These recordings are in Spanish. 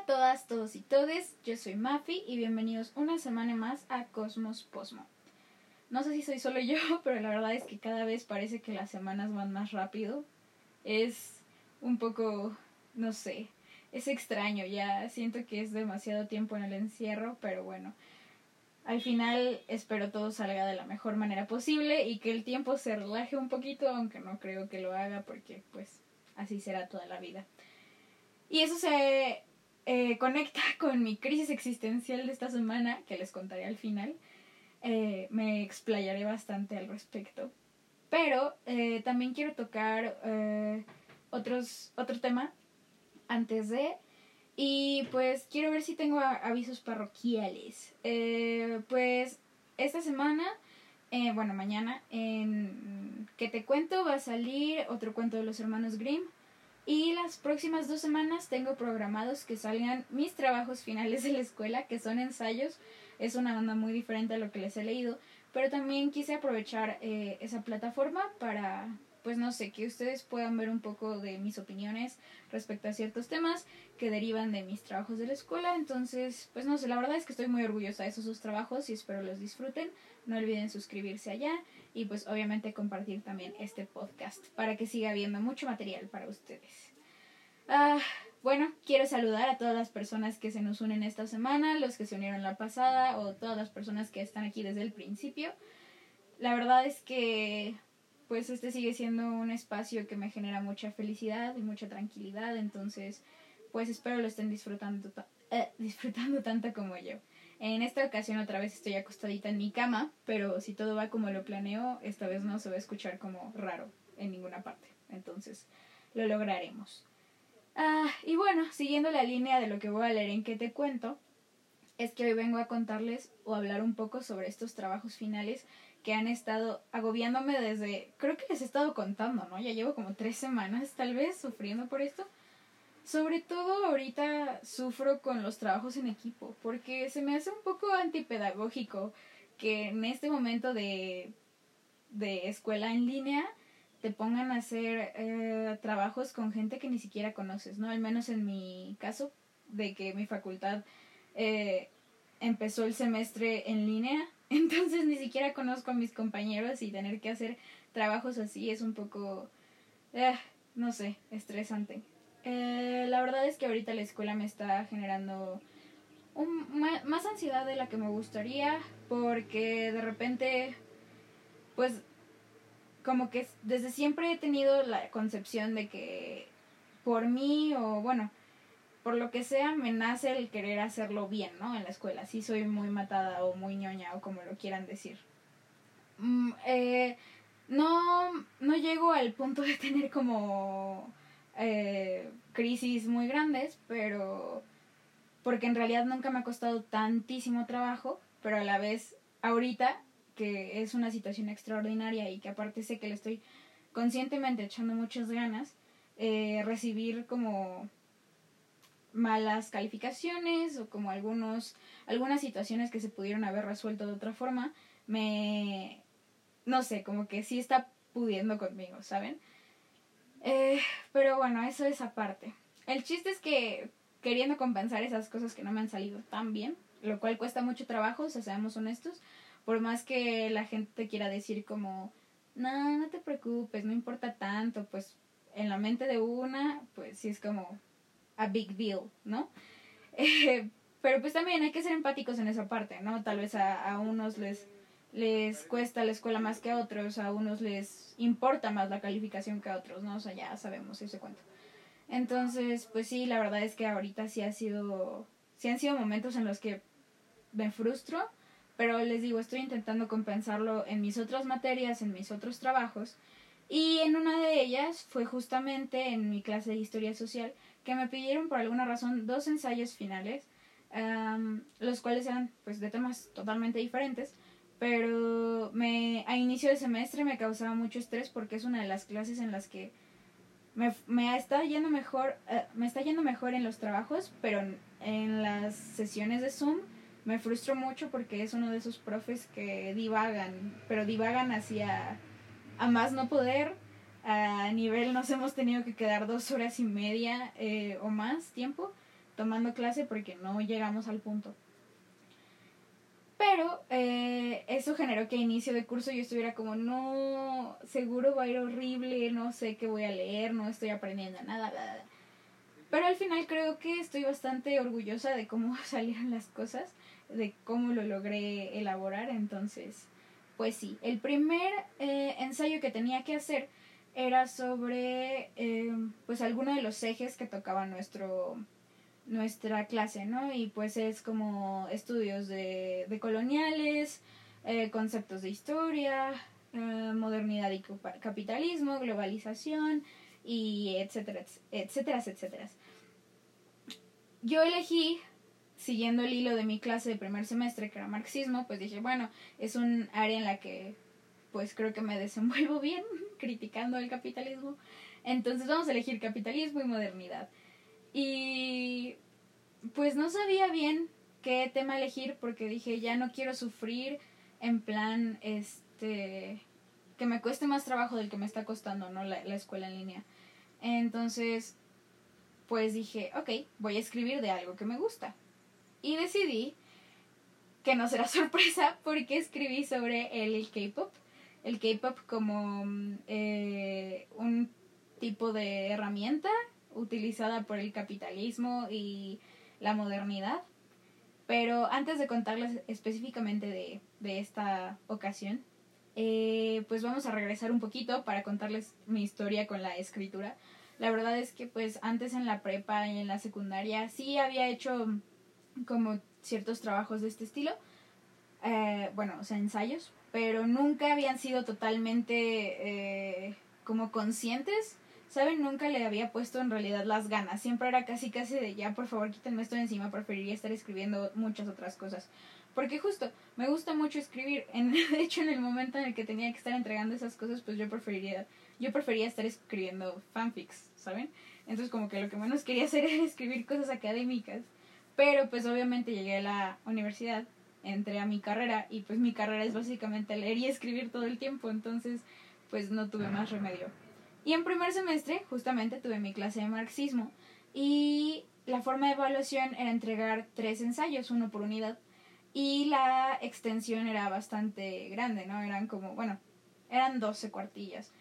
a todas, todos y todes, yo soy Mafi y bienvenidos una semana más a Cosmos Posmo. No sé si soy solo yo, pero la verdad es que cada vez parece que las semanas van más rápido. Es un poco, no sé, es extraño, ya siento que es demasiado tiempo en el encierro, pero bueno, al final espero todo salga de la mejor manera posible y que el tiempo se relaje un poquito, aunque no creo que lo haga porque pues así será toda la vida. Y eso se eh, conecta con mi crisis existencial de esta semana, que les contaré al final. Eh, me explayaré bastante al respecto. Pero eh, también quiero tocar otros, otro tema antes de... Y pues quiero ver si tengo avisos parroquiales. pues esta semana, bueno, mañana, en que te cuento va a salir otro cuento de los hermanos Grimm y las próximas dos semanas tengo programados que salgan mis trabajos finales de la escuela, que son ensayos. Es una banda muy diferente a lo que les he leído, pero también quise aprovechar eh, esa plataforma para, pues no sé, que ustedes puedan ver un poco de mis opiniones respecto a ciertos temas que derivan de mis trabajos de la escuela. Entonces, pues no sé, la verdad es que estoy muy orgullosa de esos trabajos y espero los disfruten. No olviden suscribirse allá y pues obviamente compartir también este podcast para que siga habiendo mucho material para ustedes. Ah, bueno, quiero saludar a todas las personas que se nos unen esta semana, los que se unieron la pasada o todas las personas que están aquí desde el principio. La verdad es que pues este sigue siendo un espacio que me genera mucha felicidad y mucha tranquilidad, entonces pues espero lo estén disfrutando, eh, disfrutando tanto como yo. En esta ocasión otra vez estoy acostadita en mi cama, pero si todo va como lo planeo, esta vez no se va a escuchar como raro en ninguna parte. Entonces, lo lograremos. Ah, y bueno, siguiendo la línea de lo que voy a leer en que te cuento, es que hoy vengo a contarles o hablar un poco sobre estos trabajos finales que han estado agobiándome desde, creo que les he estado contando, ¿no? Ya llevo como tres semanas tal vez sufriendo por esto. Sobre todo ahorita sufro con los trabajos en equipo, porque se me hace un poco antipedagógico que en este momento de, de escuela en línea te pongan a hacer eh, trabajos con gente que ni siquiera conoces, ¿no? Al menos en mi caso, de que mi facultad eh, empezó el semestre en línea, entonces ni siquiera conozco a mis compañeros y tener que hacer trabajos así es un poco, eh, no sé, estresante. Eh, la verdad es que ahorita la escuela me está generando un, más ansiedad de la que me gustaría porque de repente, pues, como que desde siempre he tenido la concepción de que por mí o bueno, por lo que sea, me nace el querer hacerlo bien, ¿no? En la escuela. Sí soy muy matada o muy ñoña o como lo quieran decir. Mm, eh, no, no llego al punto de tener como eh, crisis muy grandes, pero porque en realidad nunca me ha costado tantísimo trabajo, pero a la vez ahorita que es una situación extraordinaria y que aparte sé que le estoy conscientemente echando muchas ganas, eh, recibir como malas calificaciones o como algunos algunas situaciones que se pudieron haber resuelto de otra forma me no sé como que sí está pudiendo conmigo saben eh, pero bueno, eso es aparte. El chiste es que queriendo compensar esas cosas que no me han salido tan bien, lo cual cuesta mucho trabajo, o sea, seamos honestos, por más que la gente te quiera decir como, no, no te preocupes, no importa tanto, pues en la mente de una, pues sí es como a big deal, ¿no? Eh, pero pues también hay que ser empáticos en esa parte, ¿no? Tal vez a, a unos les les cuesta la escuela más que a otros, a unos les importa más la calificación que a otros, ¿no? O sea, ya sabemos ese cuento. Entonces, pues sí, la verdad es que ahorita sí ha sido, sí han sido momentos en los que me frustro, pero les digo, estoy intentando compensarlo en mis otras materias, en mis otros trabajos, y en una de ellas fue justamente en mi clase de historia social que me pidieron por alguna razón dos ensayos finales, los cuales eran pues de temas totalmente diferentes, pero me a inicio de semestre me causaba mucho estrés porque es una de las clases en las que me, me está yendo mejor eh, me está yendo mejor en los trabajos pero en, las sesiones de zoom me frustro mucho porque es uno de esos profes que divagan pero divagan hacia a más no poder a nivel nos hemos tenido que quedar dos horas y media eh, o más tiempo tomando clase porque no llegamos al punto. Pero eh, eso generó que a inicio de curso yo estuviera como, no, seguro va a ir horrible, no sé qué voy a leer, no estoy aprendiendo nada, bla, bla. Pero al final creo que estoy bastante orgullosa de cómo salieron las cosas, de cómo lo logré elaborar. Entonces, pues sí, el primer eh, ensayo que tenía que hacer era sobre eh, pues alguno de los ejes que tocaba nuestro nuestra clase, ¿no? Y pues es como estudios de, de coloniales, eh, conceptos de historia, eh, modernidad y capitalismo, globalización y etcétera, etcétera, etcétera. Yo elegí, siguiendo el hilo de mi clase de primer semestre, que era marxismo, pues dije, bueno, es un área en la que pues creo que me desenvuelvo bien criticando el capitalismo. Entonces vamos a elegir capitalismo y modernidad. Y pues no sabía bien qué tema elegir porque dije, ya no quiero sufrir en plan, este, que me cueste más trabajo del que me está costando, ¿no? La, la escuela en línea. Entonces, pues dije, ok, voy a escribir de algo que me gusta. Y decidí que no será sorpresa porque escribí sobre el K-Pop. El K-Pop como eh, un tipo de herramienta utilizada por el capitalismo y la modernidad. Pero antes de contarles específicamente de, de esta ocasión, eh, pues vamos a regresar un poquito para contarles mi historia con la escritura. La verdad es que pues antes en la prepa y en la secundaria sí había hecho como ciertos trabajos de este estilo. Eh, bueno, o sea, ensayos, pero nunca habían sido totalmente eh, como conscientes ¿saben? Nunca le había puesto en realidad las ganas. Siempre era casi casi de ya, por favor, quítenme esto de encima. Preferiría estar escribiendo muchas otras cosas. Porque justo, me gusta mucho escribir. En, de hecho, en el momento en el que tenía que estar entregando esas cosas, pues yo preferiría, yo prefería estar escribiendo fanfics, ¿saben? Entonces como que lo que menos quería hacer era escribir cosas académicas. Pero pues obviamente llegué a la universidad, entré a mi carrera y pues mi carrera es básicamente leer y escribir todo el tiempo. Entonces pues no tuve más remedio. Y en primer semestre, justamente, tuve mi clase de marxismo y la forma de evaluación era entregar tres ensayos, uno por unidad. Y la extensión era bastante grande, ¿no? Eran como, bueno, eran 12 cuartillas.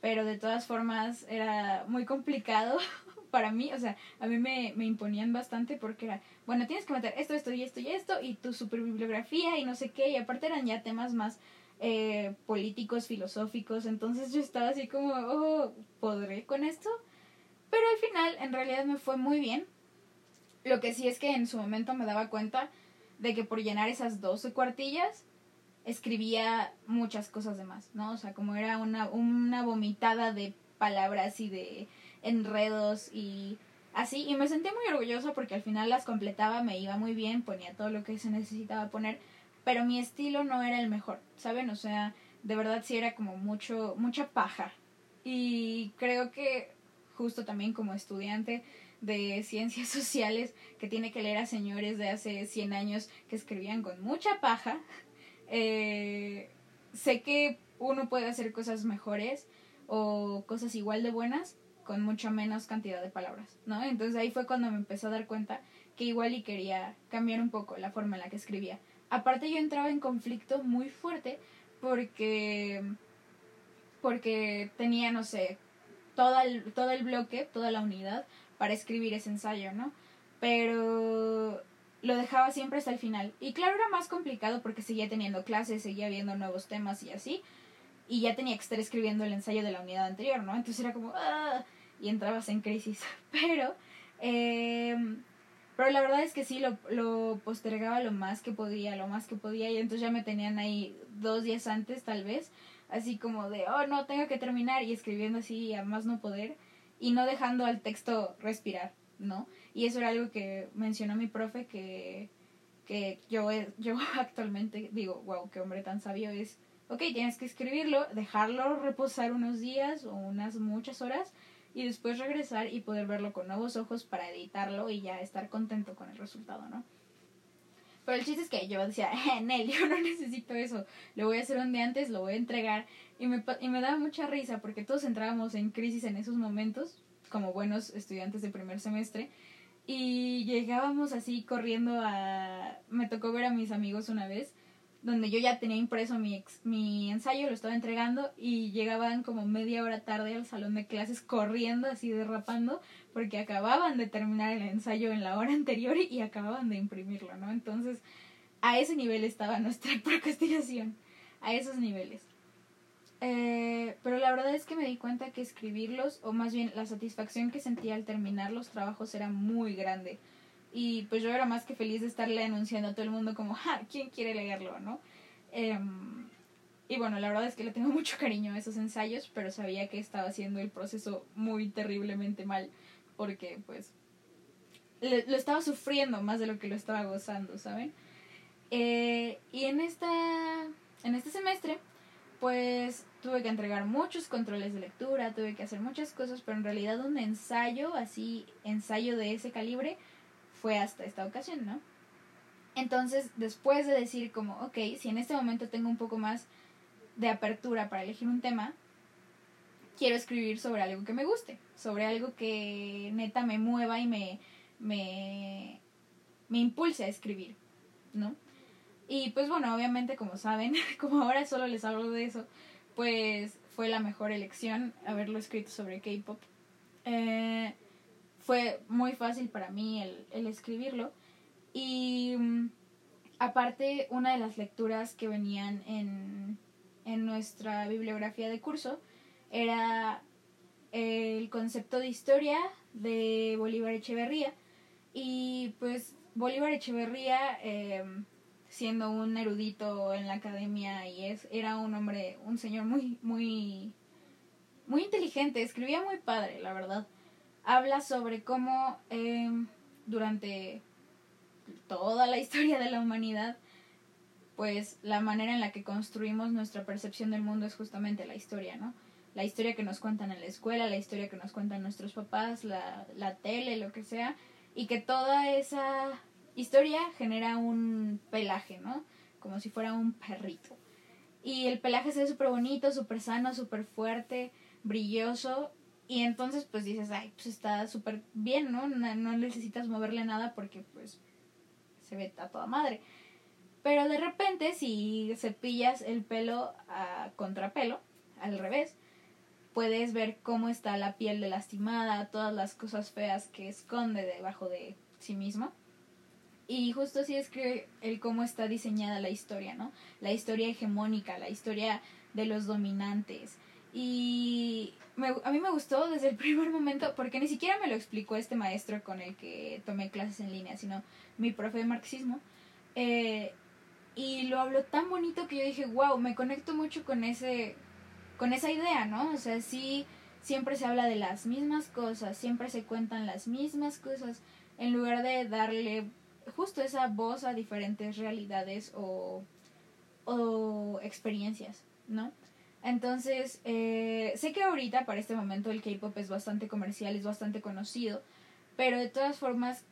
Pero de todas formas era muy complicado para mí. O sea, a mí me, me imponían bastante porque era, bueno, tienes que meter esto, esto y esto y esto y tu super bibliografía y no sé qué. Y aparte eran ya temas más eh, políticos, filosóficos, entonces yo estaba así como, oh, ¿podré con esto? Pero al final, en realidad me fue muy bien. Lo que sí es que en su momento me daba cuenta de que por llenar esas 12 cuartillas, escribía muchas cosas de más, ¿no? O sea, como era una, una vomitada de palabras y de enredos y así. Y me sentí muy orgullosa porque al final las completaba, me iba muy bien, ponía todo lo que se necesitaba poner pero mi estilo no era el mejor, ¿saben? O sea, de verdad sí era como mucho, mucha paja. Y creo que justo también como estudiante de ciencias sociales que tiene que leer a señores de hace 100 años que escribían con mucha paja, eh, sé que uno puede hacer cosas mejores o cosas igual de buenas con mucha menos cantidad de palabras, ¿no? Entonces ahí fue cuando me empecé a dar cuenta que igual y quería cambiar un poco la forma en la que escribía aparte yo entraba en conflicto muy fuerte porque porque tenía no sé todo el, todo el bloque toda la unidad para escribir ese ensayo no pero lo dejaba siempre hasta el final. Y claro era más complicado porque seguía teniendo clases seguía viendo nuevos temas y así. Y ya tenía que estar escribiendo el ensayo de la unidad anterior no entonces era como ah", y entrabas en crisis. Pero eh, pero la verdad es que sí, lo, lo postergaba lo más que podía, lo más que podía, y entonces ya me tenían ahí dos días antes tal vez, así como de, oh no, tengo que terminar, y escribiendo así a más no poder, y no dejando al texto respirar, ¿no? Y eso era algo que mencionó mi profe, que, que yo, yo actualmente digo, wow, qué hombre tan sabio es. Ok, tienes que escribirlo, dejarlo reposar unos días o unas muchas horas, y después regresar y poder verlo con nuevos ojos para editarlo y ya estar contento con el resultado, ¿no? Pero el chiste es que yo decía, eh, Nel, yo no necesito eso, lo voy a hacer un día antes, lo voy a entregar. Y me, y me daba mucha risa porque todos entrábamos en crisis en esos momentos, como buenos estudiantes de primer semestre. Y llegábamos así corriendo a... Me tocó ver a mis amigos una vez, donde yo ya tenía impreso mi, mi ensayo, lo estaba entregando y llegaban como media hora tarde al salón de clases corriendo, así derrapando, porque acababan de terminar el ensayo en la hora anterior y acababan de imprimirlo, ¿no? Entonces, a ese nivel estaba nuestra procrastinación, a esos niveles. Eh, pero la verdad es que me di cuenta que escribirlos, o más bien la satisfacción que sentía al terminar los trabajos era muy grande. Y pues yo era más que feliz de estarle anunciando a todo el mundo como, ja, ¿quién quiere leerlo, no? Em, y bueno, la verdad es que le tengo mucho cariño a esos ensayos, pero sabía que estaba haciendo el proceso muy terriblemente mal, porque pues lo estaba sufriendo más de lo que lo estaba gozando, ¿saben? Eh, y en esta en este semestre pues tuve que entregar muchos controles de lectura, tuve que hacer muchas cosas, pero en realidad un ensayo, así, ensayo de ese calibre, fue hasta esta ocasión, ¿no? Entonces, después de decir como, ok, si en este momento tengo un poco más de apertura para elegir un tema, quiero escribir sobre algo que me guste, sobre algo que neta me mueva y me, me, me impulse a escribir, ¿no? Y pues bueno, obviamente como saben, como ahora solo les hablo de eso, pues fue la mejor elección haberlo escrito sobre K-Pop. Eh, fue muy fácil para mí el, el escribirlo. Y mm, aparte, una de las lecturas que venían en, en nuestra bibliografía de curso era el concepto de historia de Bolívar Echeverría. Y pues Bolívar Echeverría... Eh, siendo un erudito en la academia y es era un hombre, un señor muy muy muy inteligente, escribía muy padre, la verdad. Habla sobre cómo em, durante toda la historia de la humanidad, pues la manera en la que construimos nuestra percepción del mundo es justamente la historia, ¿no? La historia que nos cuentan en la escuela, la historia que nos cuentan nuestros papás, la, la tele, lo que sea, y que toda esa historia genera un pelaje, ¿no? Como si fuera un perrito. Y el pelaje se ve súper bonito, súper sano, súper fuerte, brilloso. Y entonces pues dices, ay, pues está súper bien, ¿no? ¿no? ¿no? necesitas moverle nada porque pues se ve a toda madre. Pero de repente si cepillas el pelo a contrapelo, al revés, puedes ver cómo está la piel de lastimada, todas las cosas feas que esconde debajo de sí mismo. Y justo así escribe el cómo está diseñada la historia, ¿no? La historia hegemónica, la historia de los dominantes. Y a mí me gustó desde el primer momento, porque ni siquiera me lo explicó este maestro con el que tomé clases en línea, sino mi profe de marxismo. Eh, y lo habló tan bonito que yo dije, wow, me conecto mucho con ese con esa idea, ¿no? O sea, sí, siempre se habla de las mismas cosas, siempre se cuentan las mismas cosas, en lugar de darle justo esa voz a diferentes realidades o, o experiencias, ¿no? Entonces, eh, sé que ahorita, para este momento, el K-Pop es bastante comercial, es bastante conocido, pero de todas formas,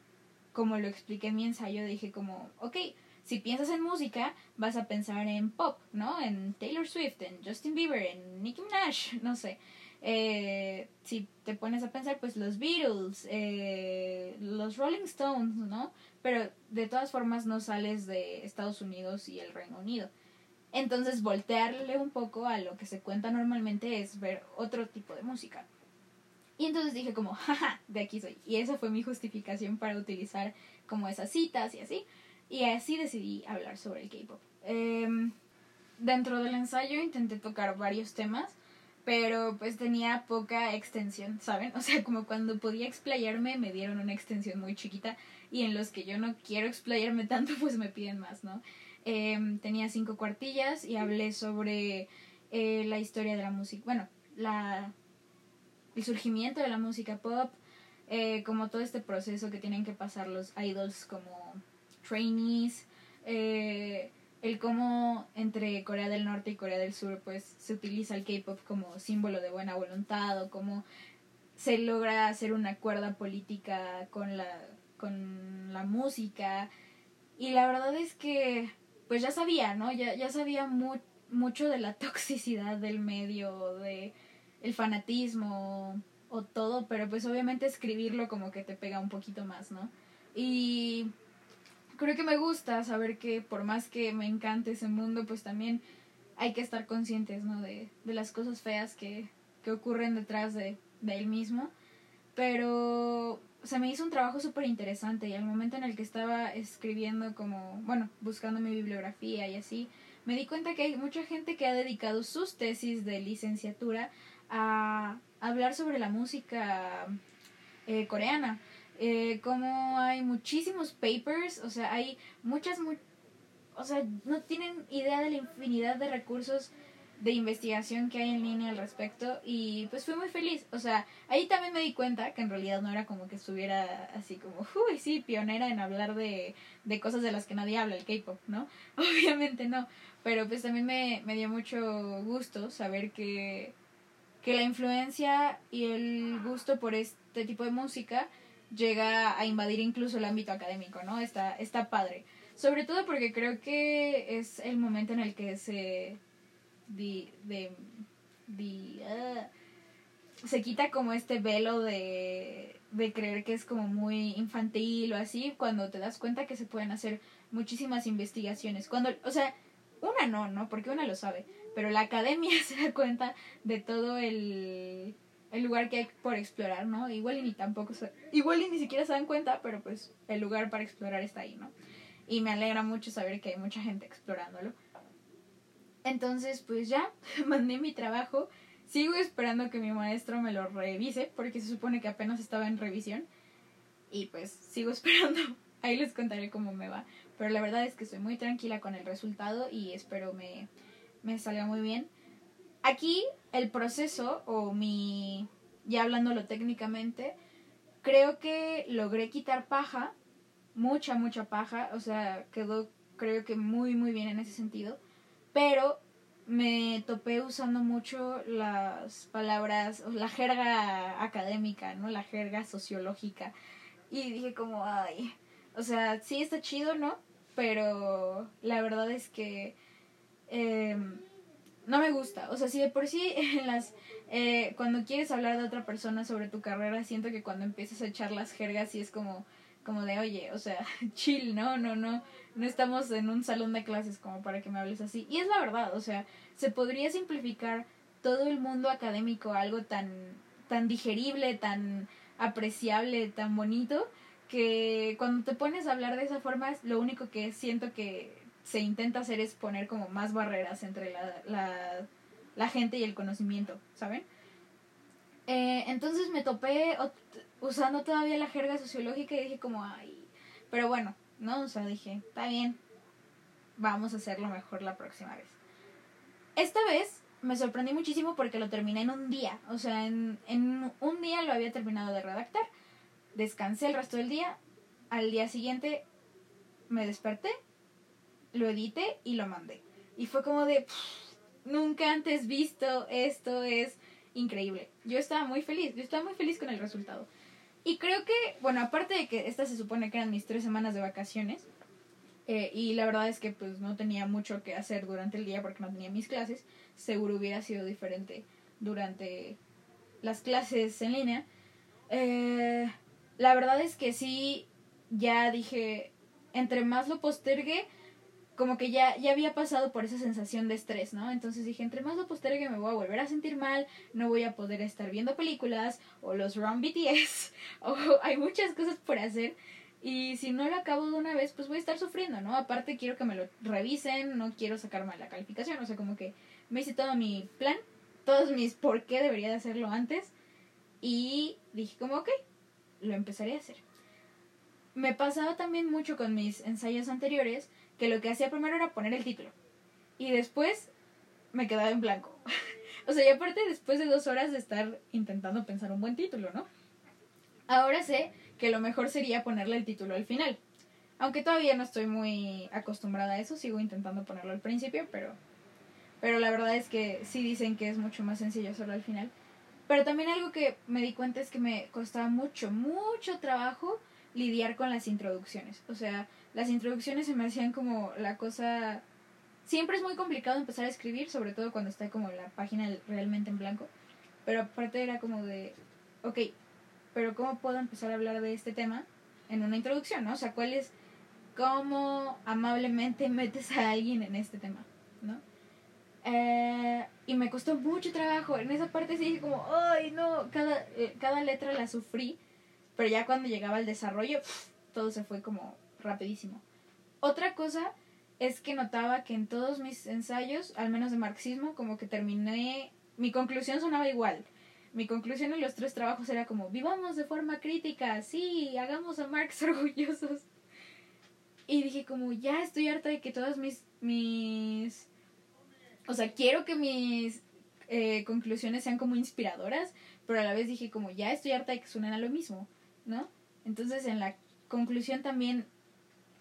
como lo expliqué en mi ensayo, dije como, ok, si piensas en música, vas a pensar en pop, ¿no? En Taylor Swift, en Justin Bieber, en Nicki Minaj, no sé. Eh, si te pones a pensar, pues los Beatles, eh, los Rolling Stones, ¿no? Pero de todas formas no sales de Estados Unidos y el Reino Unido. Entonces voltearle un poco a lo que se cuenta normalmente es ver otro tipo de música. Y entonces dije como, jaja, de aquí soy. Y esa fue mi justificación para utilizar como esas citas y así. Y así decidí hablar sobre el K-Pop. Em, dentro del ensayo intenté tocar varios temas pero pues tenía poca extensión, ¿saben? O sea, como cuando podía explayarme me dieron una extensión muy chiquita y en los que yo no quiero explayarme tanto pues me piden más, ¿no? Eh, tenía cinco cuartillas y hablé sobre eh, la historia de la música, bueno, la, el surgimiento de la música pop, eh, como todo este proceso que tienen que pasar los idols como trainees, eh, el cómo entre Corea del Norte y Corea del Sur pues se utiliza el K-pop como símbolo de buena voluntad o cómo se logra hacer una cuerda política con la con la música. Y la verdad es que pues ya sabía, ¿no? Ya, ya sabía mucho de la toxicidad del medio, de el fanatismo o todo, pero pues obviamente escribirlo como que te pega un poquito más, ¿no? Y creo que me gusta saber que por más que me encante ese mundo, pues también hay que estar conscientes, ¿no? De, de las cosas feas que, que ocurren detrás de, de él mismo. Pero se me hizo un trabajo súper interesante y al momento en el que estaba escribiendo como, bueno, buscando mi bibliografía y así, me di cuenta que hay mucha gente que ha dedicado sus tesis de licenciatura a hablar sobre la música eh, coreana. Eh, como hay muchísimos papers, o sea, hay muchas, o sea, no tienen idea de la infinidad de recursos de investigación que hay en línea al respecto y pues fui muy feliz. O sea, ahí también me di cuenta que en realidad no era como que estuviera así como, uy, sí, pionera en hablar de, de cosas de las que nadie habla, el K-pop, ¿no? Obviamente no, pero pues también me, me dio mucho gusto saber que, que la influencia y el gusto por este tipo de música llega a invadir incluso el ámbito académico, ¿no? Está, está padre. Sobre todo porque creo que es el momento en el que se de, de, ah, se quita como este velo de, de creer que es como muy infantil o así, cuando te das cuenta que se pueden hacer muchísimas investigaciones. Cuando, o sea, una no, ¿no? Porque una lo sabe, pero la academia se da cuenta de todo el, el lugar que hay por explorar, ¿no? Igual y ni tampoco, igual y ni siquiera se dan cuenta, pero pues el lugar para explorar está ahí, ¿no? Y me alegra mucho saber que hay mucha gente explorándolo. Entonces, pues ya, mandé mi trabajo. Sigo esperando que mi maestro me lo revise, porque se supone que apenas estaba en revisión. Y pues sigo esperando. Ahí les contaré cómo me va. Pero la verdad es que estoy muy tranquila con el resultado y espero me, me salga muy bien. Aquí el proceso, o mi, ya hablándolo técnicamente, creo que logré quitar paja, mucha, mucha paja, o sea, quedó creo que muy, muy bien en ese sentido pero me topé usando mucho las palabras, la jerga académica, ¿no? La jerga sociológica. Y dije como, ay, o sea, sí está chido, ¿no? Pero la verdad es que em, no me gusta. O sea, si de por sí en las... Eh, cuando quieres hablar de otra persona sobre tu carrera, siento que cuando empiezas a echar las jergas sí es como como de, oye, o sea, chill, no, no, no, no estamos en un salón de clases como para que me hables así. Y es la verdad, o sea, se podría simplificar todo el mundo académico a algo tan, tan digerible, tan apreciable, tan bonito, que cuando te pones a hablar de esa forma, lo único que siento que se intenta hacer es poner como más barreras entre la, la, la gente y el conocimiento, ¿saben? Eh, entonces me topé usando todavía la jerga sociológica y dije como, ay, pero bueno, ¿no? O sea, dije, está bien, vamos a hacerlo mejor la próxima vez. Esta vez me sorprendí muchísimo porque lo terminé en un día, o sea, en, en un día lo había terminado de redactar, descansé el resto del día, al día siguiente me desperté, lo edité y lo mandé. Y fue como de, nunca antes visto, esto es increíble. Yo estaba muy feliz, yo estaba muy feliz con el resultado. Y creo que, bueno, aparte de que esta se supone que eran mis tres semanas de vacaciones, eh, y la verdad es que pues no tenía mucho que hacer durante el día porque no tenía mis clases, seguro hubiera sido diferente durante las clases en línea. Eh, la verdad es que sí, ya dije, entre más lo postergue, como que ya, ya había pasado por esa sensación de estrés, ¿no? Entonces dije, entre más lo postergue me voy a volver a sentir mal, no voy a poder estar viendo películas, o los Run BTS, o hay muchas cosas por hacer. Y si no lo acabo de una vez, pues voy a estar sufriendo, ¿no? Aparte quiero que me lo revisen, no quiero sacarme la calificación, o sea, como que me hice todo mi plan, todos mis por qué debería de hacerlo antes, y dije como, ok, lo empezaré a hacer. Me pasaba también mucho con mis ensayos anteriores, que lo que hacía primero era poner el título. Y después me quedaba en blanco. o sea, y aparte después de dos horas de estar intentando pensar un buen título, ¿no? Ahora sé que lo mejor sería ponerle el título al final. Aunque todavía no estoy muy acostumbrada a eso, sigo intentando ponerlo al principio, pero, pero la verdad es que sí dicen que es mucho más sencillo hacerlo al final. Pero también algo que me di cuenta es que me costaba mucho, mucho trabajo lidiar con las introducciones. O sea, las introducciones se me hacían como la cosa... Siempre es muy complicado empezar a escribir, sobre todo cuando está como la página realmente en blanco. Pero aparte era como de... ok, pero ¿cómo puedo empezar a hablar de este tema en una introducción, ¿no? O sea, ¿cuál es, cómo amablemente metes a alguien en este tema, ¿no? Eh, y me costó mucho trabajo. En esa parte sí dije como, ay, no, cada, eh, cada letra la sufrí. Pero ya cuando llegaba al desarrollo, todo se fue como rapidísimo. Otra cosa es que notaba que en todos mis ensayos, al menos de marxismo, como que terminé, mi conclusión sonaba igual. Mi conclusión en los tres trabajos era como, vivamos de forma crítica, sí, hagamos a Marx orgullosos. Y dije como, ya estoy harta de que todas mis, mis o sea, quiero que mis eh, conclusiones sean como inspiradoras, pero a la vez dije como ya estoy harta de que suenen a lo mismo, ¿no? Entonces en la conclusión también,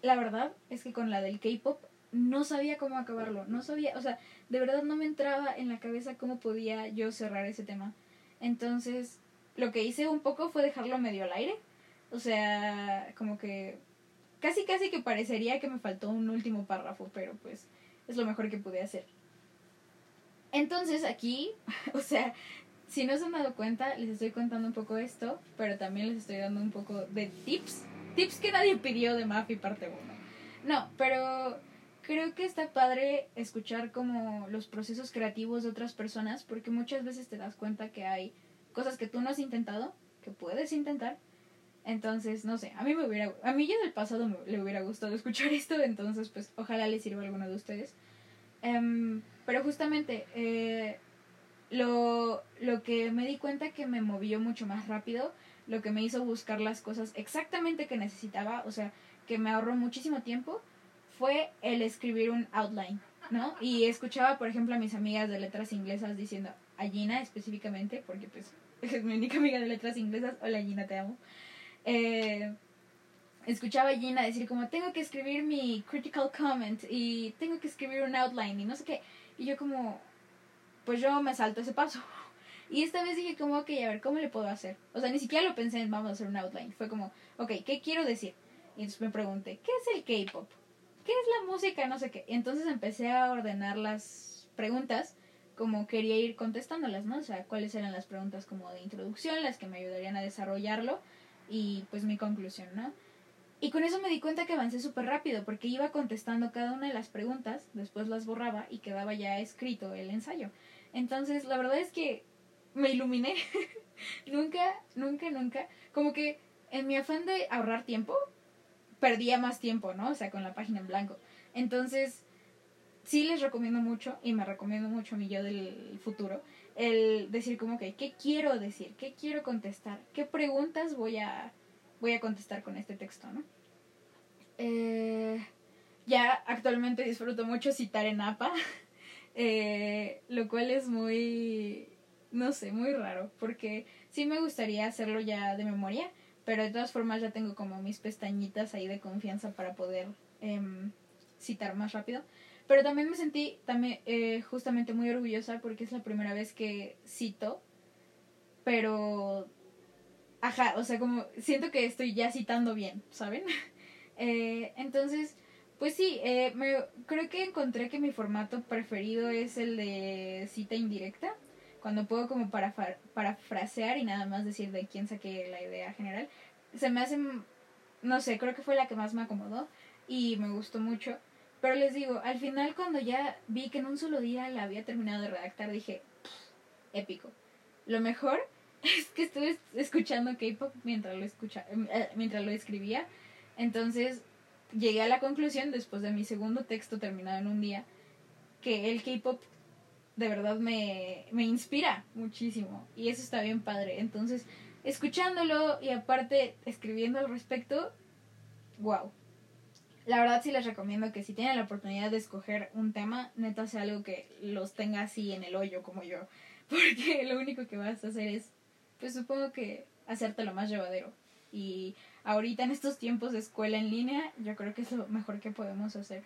la verdad es que con la del K-Pop no sabía cómo acabarlo, no sabía, o sea, de verdad no me entraba en la cabeza cómo podía yo cerrar ese tema. Entonces, lo que hice un poco fue dejarlo medio al aire, o sea, como que casi casi que parecería que me faltó un último párrafo, pero pues es lo mejor que pude hacer. Entonces aquí, o sea, si no se han dado cuenta, les estoy contando un poco esto, pero también les estoy dando un poco de tips. Tips que nadie pidió de Mafi parte 1. No, pero creo que está padre escuchar como los procesos creativos de otras personas, porque muchas veces te das cuenta que hay cosas que tú no has intentado, que puedes intentar. Entonces, no sé, a mí me hubiera, a mí ya del pasado me, le hubiera gustado escuchar esto, entonces pues ojalá les sirva a alguno de ustedes. Um, pero justamente, eh, lo, lo que me di cuenta que me movió mucho más rápido, lo que me hizo buscar las cosas exactamente que necesitaba, o sea, que me ahorró muchísimo tiempo, fue el escribir un outline, ¿no? Y escuchaba, por ejemplo, a mis amigas de letras inglesas diciendo, a Gina específicamente, porque pues es mi única amiga de letras inglesas, hola Gina, te amo. Eh, escuchaba a Gina decir como, tengo que escribir mi critical comment y tengo que escribir un outline y no sé qué. Y yo como, pues yo me salto ese paso. Y esta vez dije como, ok, a ver, ¿cómo le puedo hacer? O sea, ni siquiera lo pensé en vamos a hacer un outline. Fue como, ok, ¿qué quiero decir? Y entonces me pregunté, ¿qué es el K-Pop? ¿Qué es la música? No sé qué. Entonces empecé a ordenar las preguntas como quería ir contestándolas, ¿no? O sea, cuáles eran las preguntas como de introducción, las que me ayudarían a desarrollarlo y pues mi conclusión, ¿no? Y con eso me di cuenta que avancé súper rápido, porque iba contestando cada una de las preguntas, después las borraba y quedaba ya escrito el ensayo. Entonces, la verdad es que me iluminé. nunca, nunca, nunca. Como que en mi afán de ahorrar tiempo, perdía más tiempo, ¿no? O sea, con la página en blanco. Entonces, sí les recomiendo mucho, y me recomiendo mucho a mí yo del futuro, el decir como que, ¿qué quiero decir? ¿Qué quiero contestar? ¿Qué preguntas voy a, voy a contestar con este texto, ¿no? Eh, ya actualmente disfruto mucho citar en APA, eh, lo cual es muy, no sé, muy raro, porque sí me gustaría hacerlo ya de memoria, pero de todas formas ya tengo como mis pestañitas ahí de confianza para poder em, citar más rápido. Pero también me sentí también eh, justamente muy orgullosa porque es la primera vez que cito, pero ajá, o sea, como siento que estoy ya citando bien, ¿saben? Eh, entonces, pues sí, eh, me, creo que encontré que mi formato preferido es el de cita indirecta, cuando puedo como para parafrasear y nada más decir de quién saqué la idea general. Se me hace, no sé, creo que fue la que más me acomodó y me gustó mucho. Pero les digo, al final cuando ya vi que en un solo día la había terminado de redactar, dije, épico. Lo mejor es que estuve escuchando K-pop mientras lo eh, mientras lo escribía entonces llegué a la conclusión, después de mi segundo texto terminado en un día, que el K-Pop de verdad me, me inspira muchísimo y eso está bien padre. Entonces, escuchándolo y aparte escribiendo al respecto, wow. La verdad sí les recomiendo que si tienen la oportunidad de escoger un tema, neta sea algo que los tenga así en el hoyo como yo. Porque lo único que vas a hacer es, pues supongo que hacerte lo más llevadero. Y ahorita en estos tiempos de escuela en línea, yo creo que es lo mejor que podemos hacer.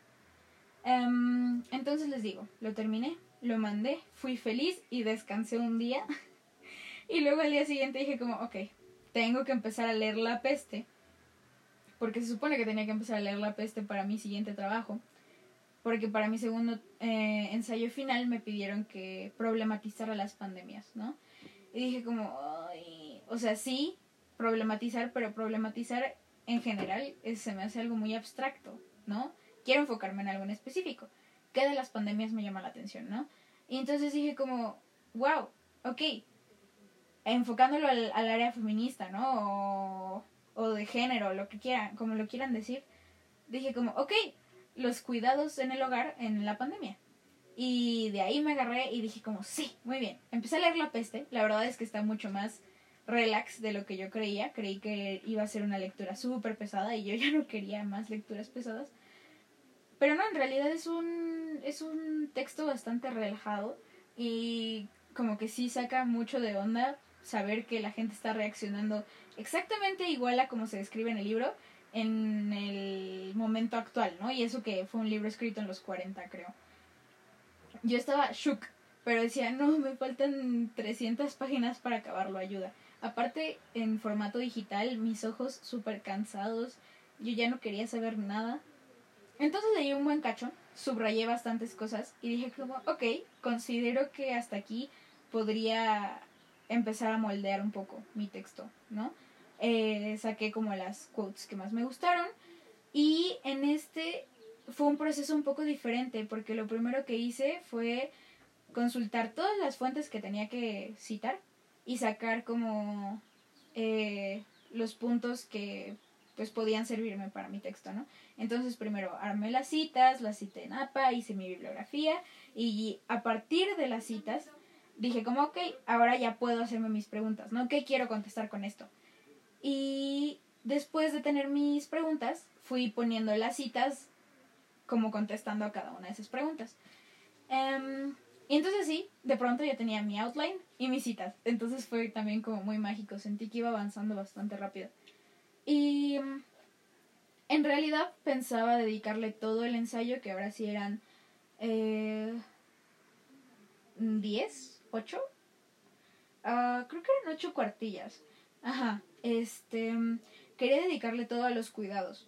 Em, entonces les digo, lo terminé, lo mandé, fui feliz y descansé un día. y luego al día siguiente dije como, ok, tengo que empezar a leer La Peste. Porque se supone que tenía que empezar a leer La Peste para mi siguiente trabajo. Porque para mi segundo eh, ensayo final me pidieron que problematizara las pandemias, ¿no? Y dije como, ay, O sea, sí, problematizar, pero problematizar en general se me hace algo muy abstracto, ¿no? Quiero enfocarme en algo en específico. ¿Qué de las pandemias me llama la atención, no? Y entonces dije como, wow, ok, enfocándolo al, al área feminista, ¿no? O, o de género, lo que quieran, como lo quieran decir, dije como, ok, los cuidados en el hogar en la pandemia. Y de ahí me agarré y dije como, sí, muy bien. Empecé a leer La Peste, la verdad es que está mucho más relax de lo que yo creía. Creí que iba a ser una lectura súper pesada y yo ya no quería más lecturas pesadas. Pero no, en realidad es un, es un texto bastante relajado y como que sí saca mucho de onda saber que la gente está reaccionando exactamente igual a como se describe en el libro en el momento actual, ¿no? Y eso que fue un libro escrito en los 40, creo. Yo estaba shook, pero decía, no, me faltan 300 páginas para acabarlo, ayuda. Aparte, en formato digital, mis ojos súper cansados, yo ya no quería saber nada. Entonces leí un buen cacho, subrayé bastantes cosas y dije como, ok, considero que hasta aquí podría empezar a moldear un poco mi texto, ¿no? Eh, saqué como las quotes que más me gustaron y en este fue un proceso un poco diferente porque lo primero que hice fue consultar todas las fuentes que tenía que citar y sacar como eh, los puntos que pues podían servirme para mi texto, ¿no? Entonces primero armé las citas, las cité en APA, hice mi bibliografía y a partir de las citas dije como, ok, ahora ya puedo hacerme mis preguntas, ¿no? ¿Qué quiero contestar con esto? Y después de tener mis preguntas, fui poniendo las citas como contestando a cada una de esas preguntas. Em, y entonces sí, de pronto ya tenía mi outline y mis citas. Entonces fue también como muy mágico. Sentí que iba avanzando bastante rápido. Y em, en realidad pensaba dedicarle todo el ensayo, que ahora sí eran eh, 10, 8. Ah, creo que eran 8 cuartillas. Ajá. Este. Quería dedicarle todo a los cuidados.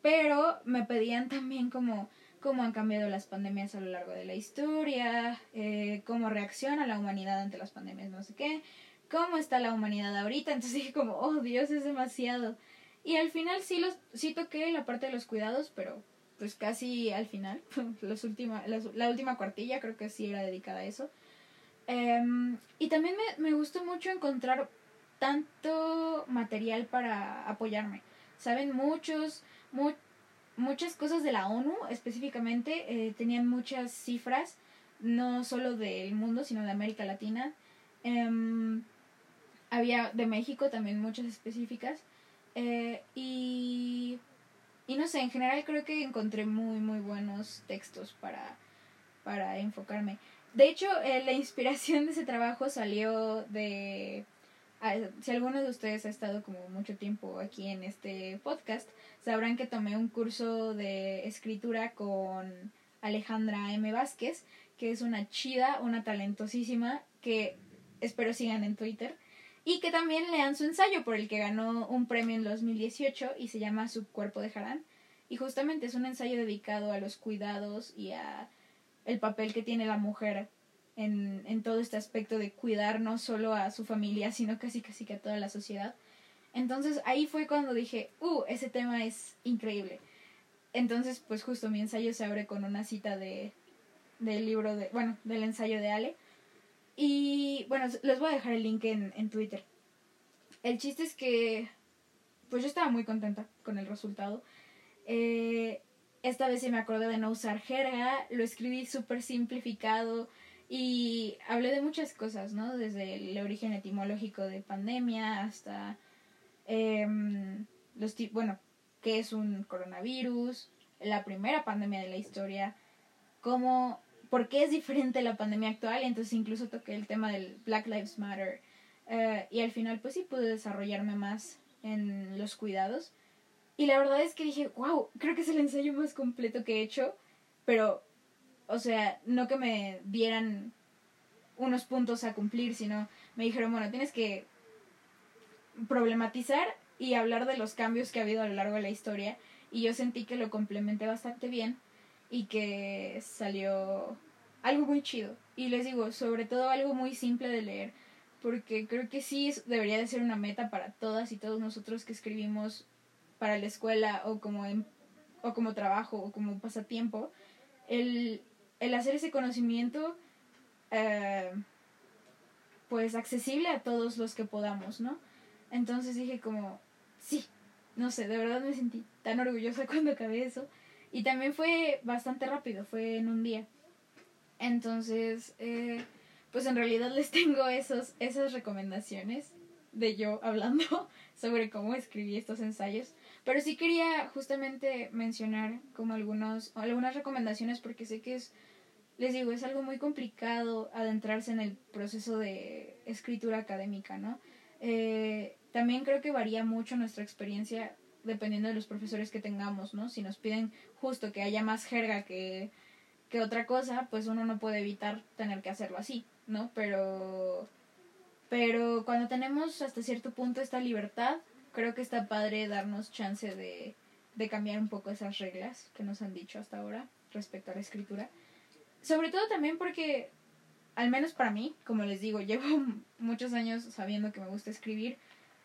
Pero me pedían también como cómo han cambiado las pandemias a lo largo de la historia, eh, cómo reacciona la humanidad ante las pandemias, no sé qué, cómo está la humanidad ahorita. Entonces dije como, oh Dios, es demasiado. Y al final sí, los, sí toqué la parte de los cuidados, pero pues casi al final, los última, la última cuartilla creo que sí era dedicada a eso. Em, y también me, me gustó mucho encontrar tanto material para apoyarme. Saben, muchos, muchas cosas de la ONU específicamente eh, tenían muchas cifras, no solo del mundo, sino de América Latina. Em, había de México también muchas específicas. Eh, y, y no sé, en general creo que encontré muy, muy buenos textos para, para enfocarme. De hecho, eh, la inspiración de ese trabajo salió de si alguno de ustedes ha estado como mucho tiempo aquí en este podcast, sabrán que tomé un curso de escritura con Alejandra M. Vázquez, que es una chida, una talentosísima, que espero sigan en Twitter, y que también lean su ensayo por el que ganó un premio en 2018 y se llama Su cuerpo de Jarán. Y justamente es un ensayo dedicado a los cuidados y a el papel que tiene la mujer en, en todo este aspecto de cuidar no solo a su familia, sino casi casi que a toda la sociedad. Entonces ahí fue cuando dije, uh, ese tema es increíble. Entonces, pues justo mi ensayo se abre con una cita de del libro de, bueno, del ensayo de Ale. Y bueno, les voy a dejar el link en, en Twitter. El chiste es que, pues yo estaba muy contenta con el resultado. Eh, esta vez sí me acordé de no usar jerga, lo escribí súper simplificado, y hablé de muchas cosas, ¿no? Desde el origen etimológico de pandemia hasta eh, los bueno, qué es un coronavirus, la primera pandemia de la historia, cómo, por qué es diferente la pandemia actual, entonces incluso toqué el tema del Black Lives Matter. Eh, y al final, pues sí pude desarrollarme más en los cuidados. Y la verdad es que dije, wow, creo que es el ensayo más completo que he hecho, pero o sea, no que me dieran unos puntos a cumplir, sino me dijeron, bueno, tienes que problematizar y hablar de los cambios que ha habido a lo largo de la historia. Y yo sentí que lo complementé bastante bien y que salió algo muy chido. Y les digo, sobre todo algo muy simple de leer. porque creo que sí debería de ser una meta para todas y todos nosotros que escribimos para la escuela o como, en, o como trabajo o como pasatiempo, el, el hacer ese conocimiento eh, pues accesible a todos los que podamos, ¿no? Entonces dije como, sí, no sé, de verdad me sentí tan orgullosa cuando acabé eso. Y también fue bastante rápido, fue en un día. Entonces, eh, pues en realidad les tengo esos, esas recomendaciones de yo hablando sobre cómo escribí estos ensayos. Pero sí quería justamente mencionar como algunos, algunas recomendaciones porque sé que es, les digo, es algo muy complicado adentrarse en el proceso de escritura académica, ¿no? Eh, también creo que varía mucho nuestra experiencia dependiendo de los profesores que tengamos, ¿no? Si nos piden justo que haya más jerga que, que otra cosa, pues uno no puede evitar tener que hacerlo así, ¿no? Pero, pero cuando tenemos hasta cierto punto esta libertad, creo que está padre darnos chance de, de cambiar un poco esas reglas que nos han dicho hasta ahora respecto a la escritura. Sobre todo también porque, al menos para mí, como les digo, llevo muchos años sabiendo que me gusta escribir,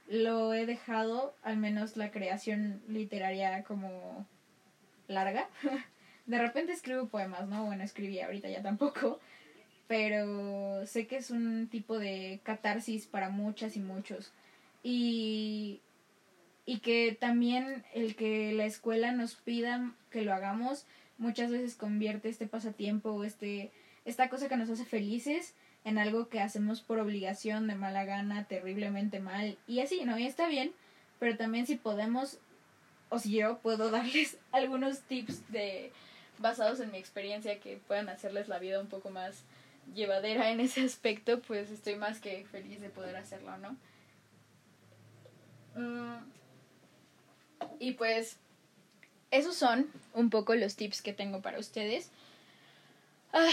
lo he dejado, al menos la creación literaria como larga. De repente escribo poemas, ¿no? Bueno, escribí ahorita ya tampoco, pero sé que es un tipo de catarsis para muchas y muchos. Y, y que también el que la escuela nos pida que lo hagamos muchas veces convierte este pasatiempo, este, esta cosa que nos hace felices en algo que hacemos por obligación, de mala gana, terriblemente mal, y así, ¿no? Y está bien, pero también si podemos, o si yo puedo darles algunos tips de basados en mi experiencia que puedan hacerles la vida un poco más llevadera en ese aspecto, pues estoy más que feliz de poder hacerlo, ¿no? Mm, y pues esos son un poco los tips que tengo para ustedes. Ah,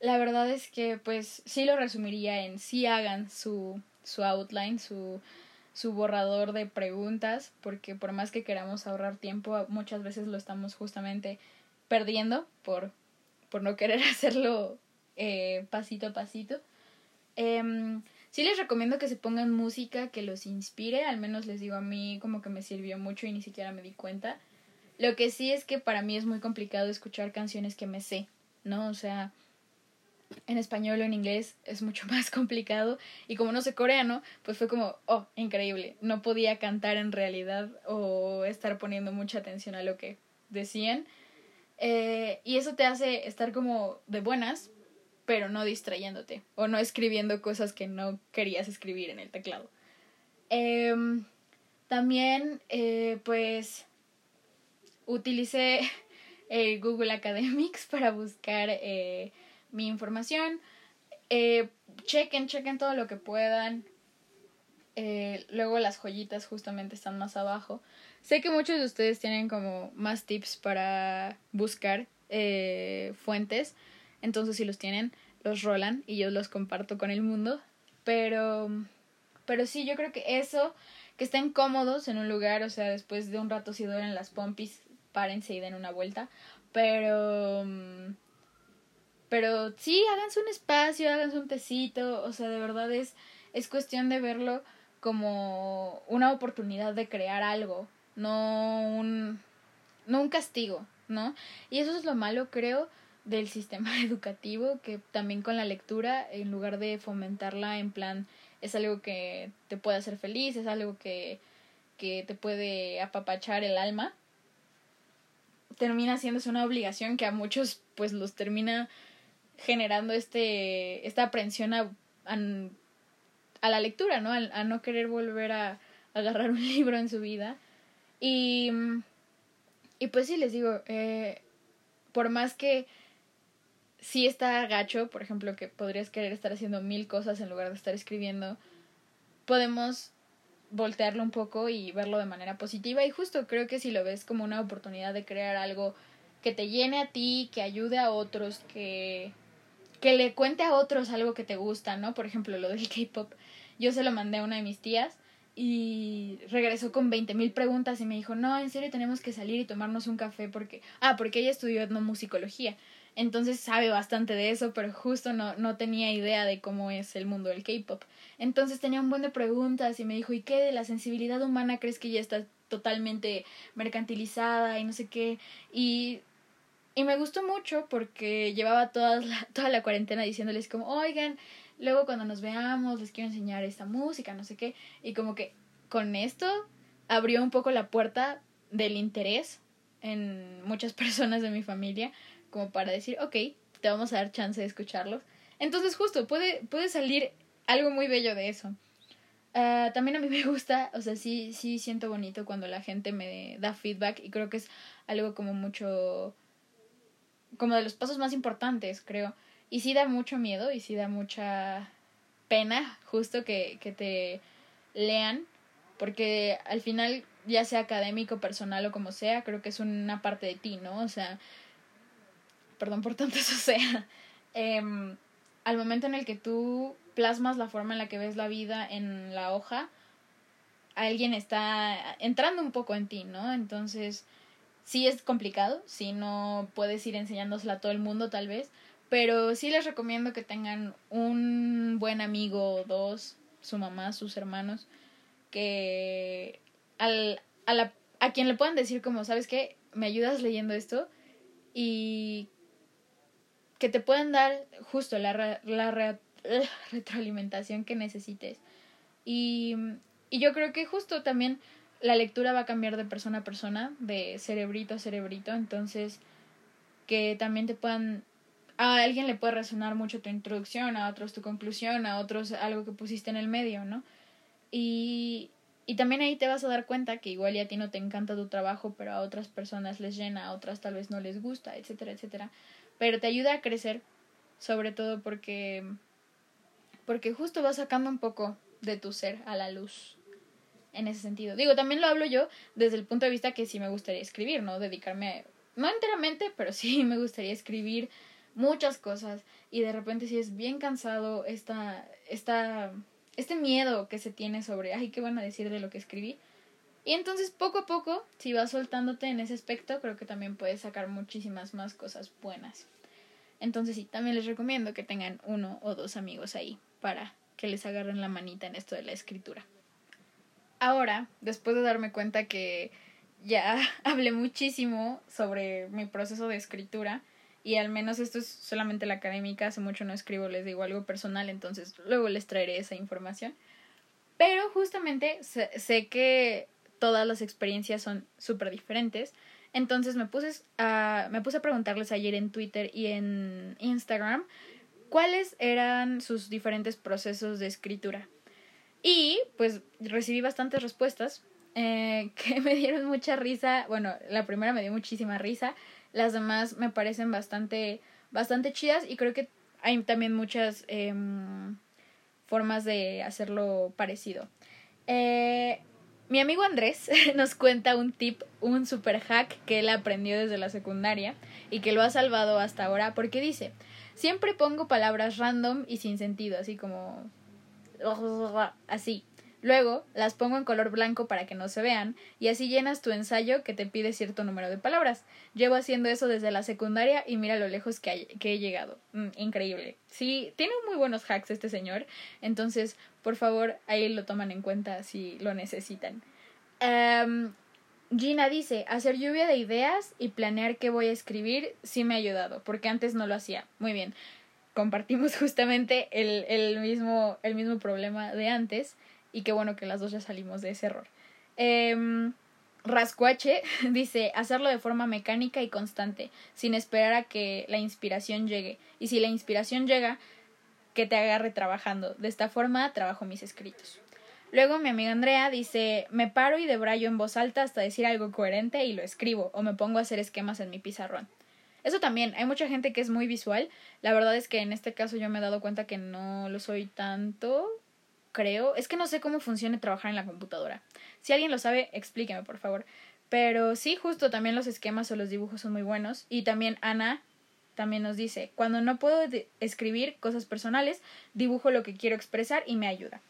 la verdad es que pues sí lo resumiría en sí hagan su, su outline, su, su borrador de preguntas, porque por más que queramos ahorrar tiempo, muchas veces lo estamos justamente perdiendo por, por no querer hacerlo eh, pasito a pasito. Eh, sí les recomiendo que se pongan música que los inspire, al menos les digo a mí como que me sirvió mucho y ni siquiera me di cuenta. Lo que sí es que para mí es muy complicado escuchar canciones que me sé, ¿no? O sea, en español o en inglés es mucho más complicado y como no sé coreano, pues fue como, oh, increíble, no podía cantar en realidad o estar poniendo mucha atención a lo que decían. Eh, y eso te hace estar como de buenas, pero no distrayéndote o no escribiendo cosas que no querías escribir en el teclado. Em, también, eh, pues, utilicé el Google Academics para buscar eh, mi información. Eh, chequen, chequen todo lo que puedan. Luego las joyitas justamente están más abajo. Sé que muchos de ustedes tienen como más tips para buscar fuentes. Entonces si los tienen, los rolan y yo los comparto con el mundo. Pero, pero sí, yo creo que eso, que estén cómodos en un lugar, o sea, después de un rato si duelen las pompis, párense y den una vuelta. Pero... Pero sí, háganse un espacio, háganse un tecito, o sea, de verdad es, es cuestión de verlo como una oportunidad de crear algo, no un, no un castigo, ¿no? Y eso es lo malo, creo, del sistema educativo, que también con la lectura, en lugar de fomentarla en plan, es algo que te puede hacer feliz, es algo que, que te puede apapachar el alma, termina haciéndose una obligación que a muchos pues los termina generando este esta aprensión a, a, la lectura, ¿no? A, no querer volver a, agarrar un libro en su vida. Y, y pues sí, les digo, eh, por más que sí está gacho, por ejemplo, que podrías querer estar haciendo mil cosas en lugar de estar escribiendo, podemos voltearlo un poco y verlo de manera positiva y justo creo que si lo ves como una oportunidad de crear algo que te llene a ti, que ayude a otros, que que le cuente a otros algo que te gusta, ¿no? Por ejemplo, lo del K-pop. Yo se lo mandé a una de mis tías y regresó con veinte mil preguntas y me dijo, no, en serio tenemos que salir y tomarnos un café porque, ah, porque ella estudió etnomusicología. Entonces sabe bastante de eso, pero justo no, no tenía idea de cómo es el mundo del K-pop. Entonces tenía un buen de preguntas y me dijo, ¿y qué de la sensibilidad humana crees que ya está totalmente mercantilizada y no sé qué? Y, y me gustó mucho porque llevaba toda la, toda la cuarentena diciéndoles como, oigan, luego cuando nos veamos les quiero enseñar esta música, no sé qué. Y como que con esto abrió un poco la puerta del interés en muchas personas de mi familia como para decir, ok, te vamos a dar chance de escucharlos. Entonces justo puede, puede salir algo muy bello de eso. Uh, también a mí me gusta, o sea, sí, sí siento bonito cuando la gente me da feedback y creo que es algo como mucho, como de los pasos más importantes, creo. Y sí da mucho miedo y sí da mucha pena justo que, que te lean, porque al final, ya sea académico, personal o como sea, creo que es una parte de ti, ¿no? O sea, perdón por tanto eso sea, em, al momento en el que tú plasmas la forma en la que ves la vida en la hoja, alguien está entrando un poco en ti, ¿no? Entonces, sí es complicado, sí no puedes ir enseñándosela a todo el mundo tal vez, pero sí les recomiendo que tengan un buen amigo dos, su mamá, sus hermanos, que al, a, la, a quien le puedan decir como, ¿sabes qué? Me ayudas leyendo esto y que te puedan dar justo la, la retroalimentación que necesites. Y, y yo creo que justo también la lectura va a cambiar de persona a persona, de cerebrito a cerebrito, entonces que también te puedan a alguien le puede resonar mucho tu introducción, a otros tu conclusión, a otros algo que pusiste en el medio, ¿no? Y, y también ahí te vas a dar cuenta que igual ya a ti no te encanta tu trabajo, pero a otras personas les llena, a otras tal vez no les gusta, etcétera, etcétera pero te ayuda a crecer, sobre todo porque porque justo vas sacando un poco de tu ser a la luz en ese sentido. Digo, también lo hablo yo desde el punto de vista que sí me gustaría escribir, ¿no? Dedicarme, no enteramente, pero sí me gustaría escribir muchas cosas y de repente sí es bien cansado esta, esta, este miedo que se tiene sobre, ay, ¿qué van a decir de lo que escribí? Y entonces poco a poco, si vas soltándote en ese aspecto, creo que también puedes sacar muchísimas más cosas buenas. Entonces sí, también les recomiendo que tengan uno o dos amigos ahí para que les agarren la manita en esto de la escritura. Ahora, después de darme cuenta que ya hablé muchísimo sobre mi proceso de escritura, y al menos esto es solamente la académica, hace mucho no escribo, les digo algo personal, entonces luego les traeré esa información. Pero justamente sé que todas las experiencias son súper diferentes. Entonces me puse, a, me puse a preguntarles ayer en Twitter y en Instagram cuáles eran sus diferentes procesos de escritura. Y pues recibí bastantes respuestas eh, que me dieron mucha risa. Bueno, la primera me dio muchísima risa. Las demás me parecen bastante, bastante chidas y creo que hay también muchas em, formas de hacerlo parecido. Eh, mi amigo Andrés nos cuenta un tip, un super hack que él aprendió desde la secundaria y que lo ha salvado hasta ahora porque dice, siempre pongo palabras random y sin sentido, así como así. Luego las pongo en color blanco para que no se vean y así llenas tu ensayo que te pide cierto número de palabras. Llevo haciendo eso desde la secundaria y mira lo lejos que, que he llegado. Mm, increíble. Sí, tiene muy buenos hacks este señor, entonces por favor ahí lo toman en cuenta si lo necesitan. Em, Gina dice, hacer lluvia de ideas y planear qué voy a escribir sí me ha ayudado, porque antes no lo hacía. Muy bien, compartimos justamente el, el, mismo, el mismo problema de antes y qué bueno que las dos ya salimos de ese error. Eh, Rascuache dice hacerlo de forma mecánica y constante, sin esperar a que la inspiración llegue. Y si la inspiración llega, que te agarre trabajando. De esta forma trabajo mis escritos. Luego mi amiga Andrea dice me paro y debrayo en voz alta hasta decir algo coherente y lo escribo o me pongo a hacer esquemas en mi pizarrón. Eso también, hay mucha gente que es muy visual. La verdad es que en este caso yo me he dado cuenta que no lo soy tanto creo. Es que no sé cómo funciona trabajar en la computadora. Si alguien lo sabe, explíqueme, por favor. Pero sí, justo también los esquemas o los dibujos son muy buenos. Y también Ana también nos dice, cuando no puedo escribir cosas personales, dibujo lo que quiero expresar y me ayuda.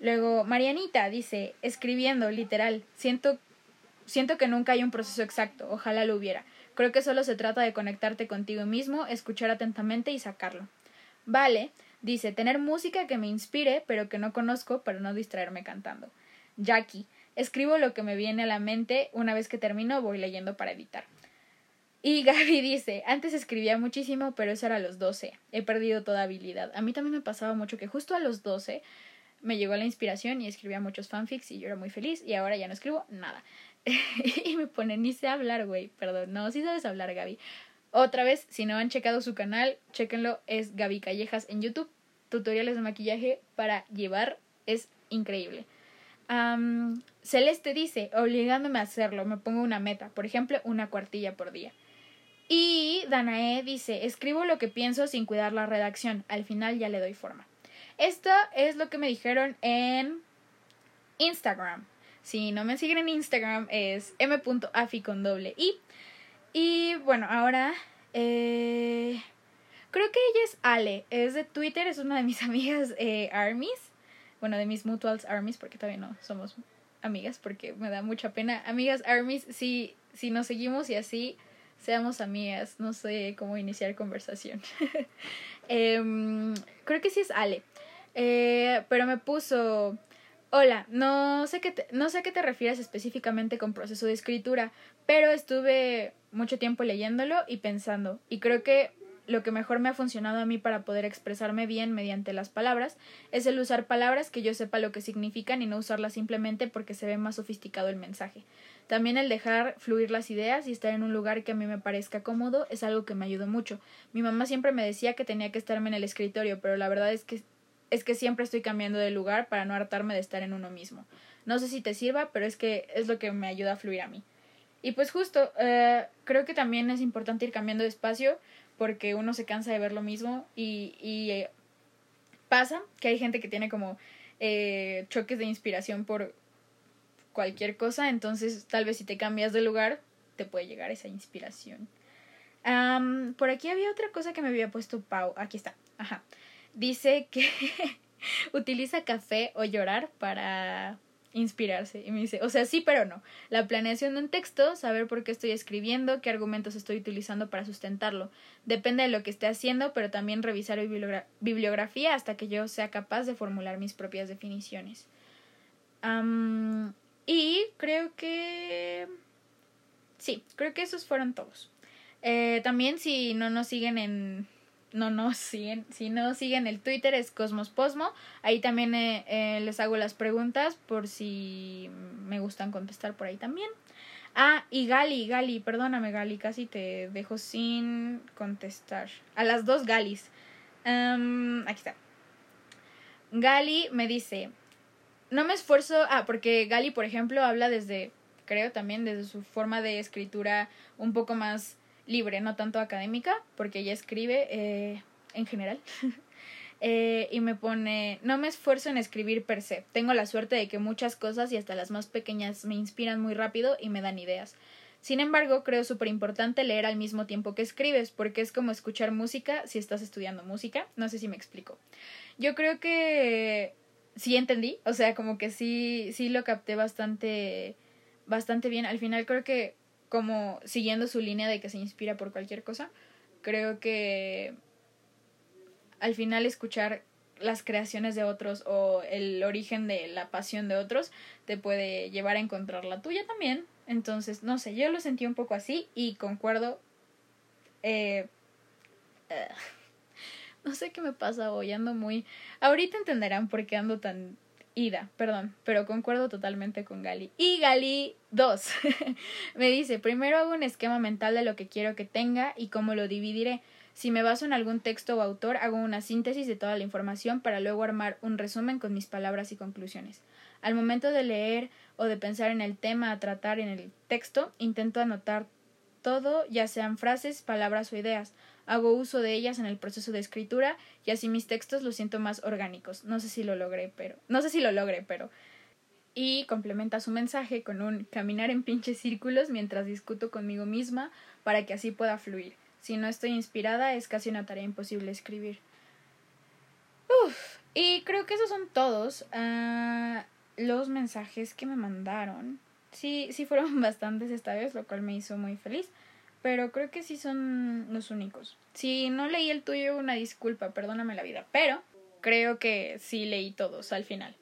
Luego, Marianita dice, escribiendo, literal, siento siento que nunca hay un proceso exacto, ojalá lo hubiera. Creo que solo se trata de conectarte contigo mismo, escuchar atentamente y sacarlo. Vale, dice, tener música que me inspire, pero que no conozco para no distraerme cantando. Jackie, escribo lo que me viene a la mente, una vez que termino voy leyendo para editar. Y Gaby dice, antes escribía muchísimo, pero eso era a los 12. He perdido toda habilidad. A mí también me pasaba mucho que justo a los 12 me llegó la inspiración y escribía muchos fanfics y yo era muy feliz y ahora ya no escribo nada. y me pone, ni sé hablar, güey, perdón. No, sí sabes hablar, Gaby. Otra vez, si no han checado su canal, chequenlo, es Gaby Callejas en YouTube. Tutoriales de maquillaje para llevar, es increíble. Celeste dice, obligándome a hacerlo, me pongo una meta, por ejemplo, una cuartilla por día. Y Danae dice, escribo lo que pienso sin cuidar la redacción, al final ya le doy forma. Esto es lo que me dijeron en Instagram. Si no me siguen en Instagram es m.afi con doble i. Y bueno, ahora eh, creo que ella es Ale, es de Twitter, es una de mis amigas eh, armies. Bueno, de mis mutuals armies, porque todavía no somos amigas, porque me da mucha pena. Amigas armies, si, si nos seguimos y así seamos amigas, no sé cómo iniciar conversación. Em, creo que sí es Ale. Eh, pero me puso, hola, no sé, qué te, no sé a qué te refieres específicamente con proceso de escritura, pero estuve mucho tiempo leyéndolo y pensando, y creo que lo que mejor me ha funcionado a mí para poder expresarme bien mediante las palabras es el usar palabras que yo sepa lo que significan y no usarlas simplemente porque se ve más sofisticado el mensaje. También el dejar fluir las ideas y estar en un lugar que a mí me parezca cómodo es algo que me ayudó mucho. Mi mamá siempre me decía que tenía que estarme en el escritorio, pero la verdad es que es que siempre estoy cambiando de lugar para no hartarme de estar en uno mismo. No sé si te sirva, pero es que es lo que me ayuda a fluir a mí. Y pues justo, eh, creo que también es importante ir cambiando de espacio porque uno se cansa de ver lo mismo y, y eh, pasa que hay gente que tiene como eh, choques de inspiración por cualquier cosa, entonces tal vez si te cambias de lugar te puede llegar esa inspiración. por aquí había otra cosa que me había puesto Pau, aquí está, ajá dice que utiliza café o llorar para inspirarse. Y me dice, o sea, sí, pero no. La planeación de un texto, saber por qué estoy escribiendo, qué argumentos estoy utilizando para sustentarlo. Depende de lo que esté haciendo, pero también revisar bibliografía hasta que yo sea capaz de formular mis propias definiciones. y creo que... Sí, creo que esos fueron todos. Eh, también si no nos siguen en no nos siguen, si no siguen el Twitter es Cosmos Posmo. Ahí también eh, eh, les hago las preguntas por si me gustan contestar por ahí también. Ah, y Gali, Gali, perdóname Gali, casi te dejo sin contestar. A las dos Galis. aquí está. Gali me dice, no me esfuerzo, ah, porque Gali, por ejemplo, habla desde, creo también, desde su forma de escritura un poco más libre, no tanto académica, porque ella escribe eh, en general. eh, y me pone, no me esfuerzo en escribir per se. Tengo la suerte de que muchas cosas y hasta las más pequeñas me inspiran muy rápido y me dan ideas. Sin embargo, creo súper importante leer al mismo tiempo que escribes, porque es como escuchar música si estás estudiando música. No sé si me explico. Yo creo que sí entendí, o sea, como que sí, sí lo capté bastante, bastante bien. Al final creo que como siguiendo su línea de que se inspira por cualquier cosa, creo que al final escuchar las creaciones de otros o el origen de la pasión de otros te puede llevar a encontrar la tuya también. Entonces, no sé, yo lo sentí un poco así y concuerdo. Eh, no sé qué me pasa hoy, ando muy... Ahorita entenderán por qué ando tan Ida, perdón, pero concuerdo totalmente con Gali. Y Gali 2 me dice, primero hago un esquema mental de lo que quiero que tenga y cómo lo dividiré. Si me baso en algún texto o autor, hago una síntesis de toda la información para luego armar un resumen con mis palabras y conclusiones. Al momento de leer o de pensar en el tema a tratar en el texto, intento anotar todo, ya sean frases, palabras o ideas hago uso de ellas en el proceso de escritura y así mis textos los siento más orgánicos. No sé si lo logré, pero no sé si lo logré, pero y complementa su mensaje con un caminar en pinches círculos mientras discuto conmigo misma para que así pueda fluir. Si no estoy inspirada es casi una tarea imposible escribir. Uf, y creo que esos son todos ah, los mensajes que me mandaron. sí, sí fueron bastantes esta vez, lo cual me hizo muy feliz. Pero creo que sí son los únicos. Si no leí el tuyo, una disculpa, perdóname la vida. Pero creo que sí leí todos al final.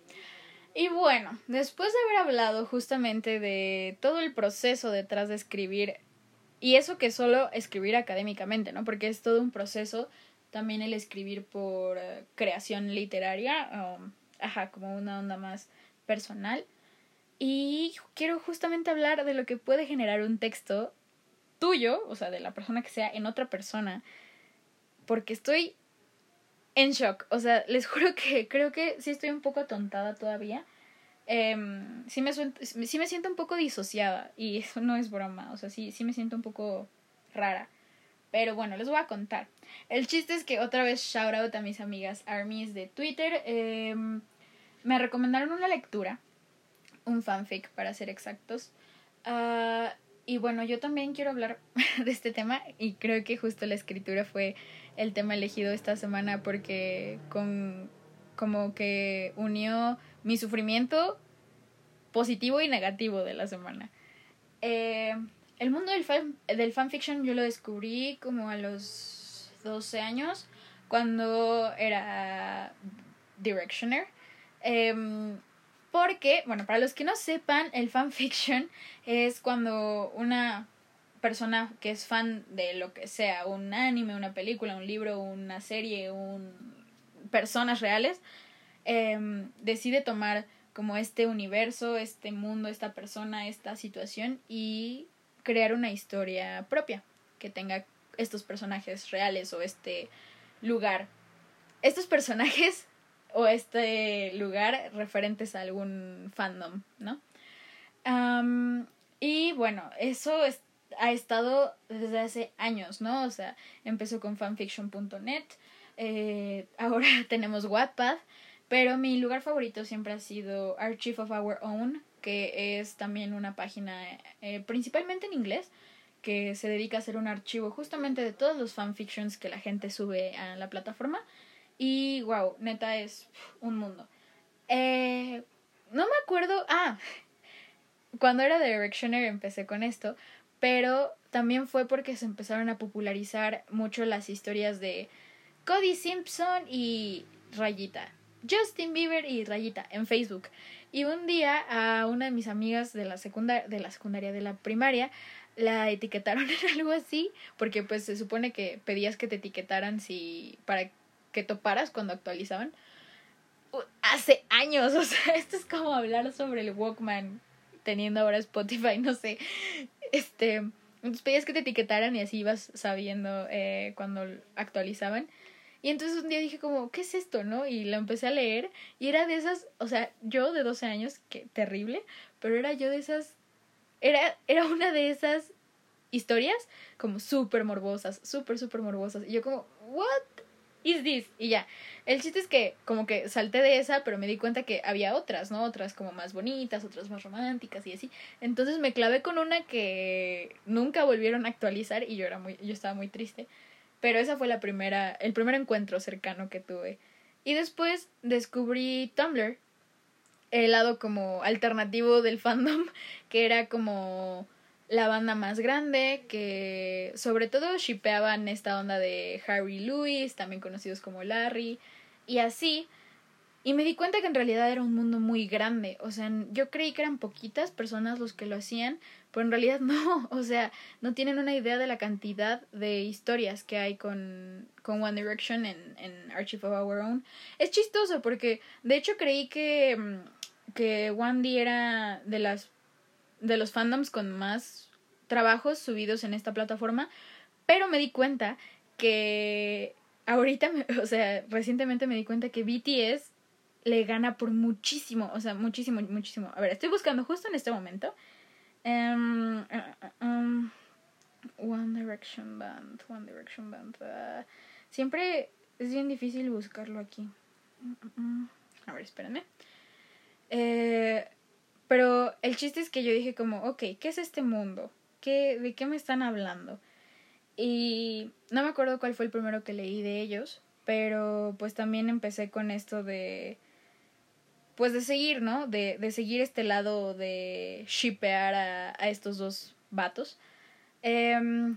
Y bueno, después de haber hablado justamente de todo el proceso detrás de escribir, y eso que solo escribir académicamente, ¿no? Porque es todo un proceso, también el escribir por eh, creación literaria, um, ajá, como una onda más personal. Y quiero justamente hablar de lo que puede generar un texto tuyo, o sea, de la persona que sea, en otra persona. Porque estoy en shock. O sea, les juro que creo que sí estoy un poco atontada todavía. Eh, sí, me sí me siento un poco disociada y eso no es broma. O sea, sí, sí me siento un poco rara. Pero bueno, les voy a contar. El chiste es que otra vez shout out a mis amigas armies de Twitter. Eh, me recomendaron una lectura, un fanfic para ser exactos. Uh, y bueno, yo también quiero hablar de este tema y creo que justo la escritura fue el tema elegido esta semana porque con como que unió mi sufrimiento positivo y negativo de la semana. Eh, el mundo del, fan, del fanfiction yo lo descubrí como a los 12 años cuando era Directioner. Em, porque, bueno, para los que no sepan, el fanfiction es cuando una persona que es fan de lo que sea, un anime, una película, un libro, una serie, un personas reales, eh, decide tomar como este universo, este mundo, esta persona, esta situación y crear una historia propia que tenga estos personajes reales o este lugar. Estos personajes o este lugar referentes a algún fandom, ¿no? y bueno, eso es, ha estado desde hace años, ¿no? O sea, empezó con fanfiction.net, eh, ahora tenemos Wattpad, pero mi lugar favorito siempre ha sido Archive of Our Own, que es también una página eh, principalmente en inglés, que se dedica a hacer un archivo justamente de todos los fanfictions que la gente sube a la plataforma. Y wow, neta es un mundo. Eh, no me acuerdo. Ah, cuando era Directioner empecé con esto, pero también fue porque se empezaron a popularizar mucho las historias de Cody Simpson y Rayita. Justin Bieber y Rayita en Facebook. Y un día a una de mis amigas de la secundaria, de la secundaria, de la primaria, la etiquetaron en algo así, porque pues se supone que pedías que te etiquetaran si para que toparas cuando actualizaban. Hace años, o sea, esto es como hablar sobre el Walkman teniendo ahora Spotify, no sé. Este, entonces pedías que te etiquetaran y así ibas sabiendo eh, cuando actualizaban. Y entonces un día dije como, ¿qué es esto, no? Y lo empecé a leer y era de esas, o sea, yo de 12 años, que terrible, pero era yo de esas, era, era una de esas historias como súper morbosas, súper, súper morbosas. Y yo como, ¿what is this? Y ya. El chiste es que como que salté de esa, pero me di cuenta que había otras, ¿no? Otras como más bonitas, otras más románticas y así. Entonces me clavé con una que nunca volvieron a actualizar y yo era muy, yo estaba muy triste. Pero esa fue la primera, el primer encuentro cercano que tuve. Y después descubrí Tumblr, el lado como alternativo del fandom, que era como la banda más grande, que sobre todo shipeaban esta onda de Harry Lewis, también conocidos como Larry, y así. Y me di cuenta que en realidad era un mundo muy grande. O sea, yo creí que eran poquitas personas los que lo hacían, pero en realidad no. O sea, no tienen una idea de la cantidad de historias que hay con, con One Direction en, en Archive of Our Own. Es chistoso porque, de hecho, creí que, mm, que One era de las de los fandoms con más trabajos subidos en esta plataforma, pero me di cuenta que ahorita, o sea, recientemente me di cuenta que BTS le gana por muchísimo, o sea, muchísimo, muchísimo. A ver, estoy buscando justo en este momento. Um, um, One Direction Band, One Direction Band. Siempre es bien difícil buscarlo aquí. A ver, espérenme. Eh, pero el chiste es que yo dije como, ok, ¿qué es este mundo? ¿Qué, ¿De qué me están hablando? Y no me acuerdo cuál fue el primero que leí de ellos, pero pues también empecé con esto de pues de seguir, ¿no? De, de seguir este lado de shipear a, a estos dos vatos. Em,